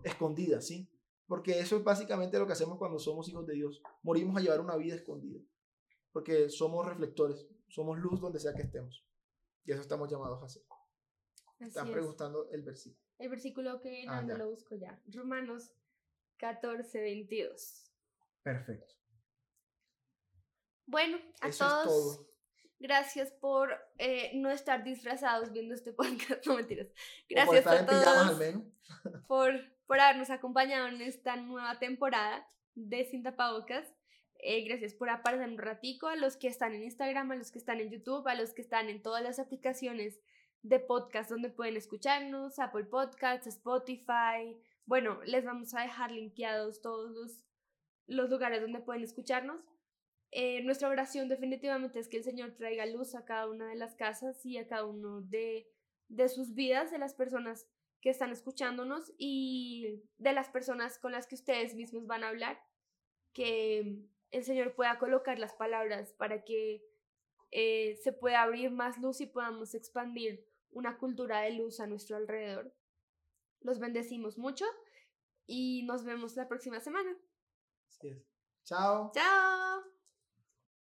escondida, ¿sí? Porque eso es básicamente lo que hacemos cuando somos hijos de Dios. Morimos a llevar una vida escondida. Porque somos reflectores, somos luz donde sea que estemos. Y eso estamos llamados a hacer. Así Están es. preguntando el versículo. El versículo que Ah, no ya. lo busco ya. Romanos 14, 22. Perfecto. Bueno, a Eso es todos. todo. Gracias por eh, no estar disfrazados viendo este podcast. No mentiras. Por Gracias estar a al todos menos. por, por habernos acompañado en esta nueva temporada de Sin Tapabocas. Eh, gracias por aparecer un ratico a los que están en Instagram, a los que están en YouTube, a los que están en todas las aplicaciones de podcast donde pueden escucharnos, Apple Podcasts, Spotify. Bueno, les vamos a dejar linkeados todos los, los lugares donde pueden escucharnos. Eh, nuestra oración definitivamente es que el Señor traiga luz a cada una de las casas y a cada uno de, de sus vidas, de las personas que están escuchándonos y de las personas con las que ustedes mismos van a hablar, que el Señor pueda colocar las palabras para que eh, se pueda abrir más luz y podamos expandir una cultura de luz a nuestro alrededor. Los bendecimos mucho y nos vemos la próxima semana. Así es. Chao. ¡Chao!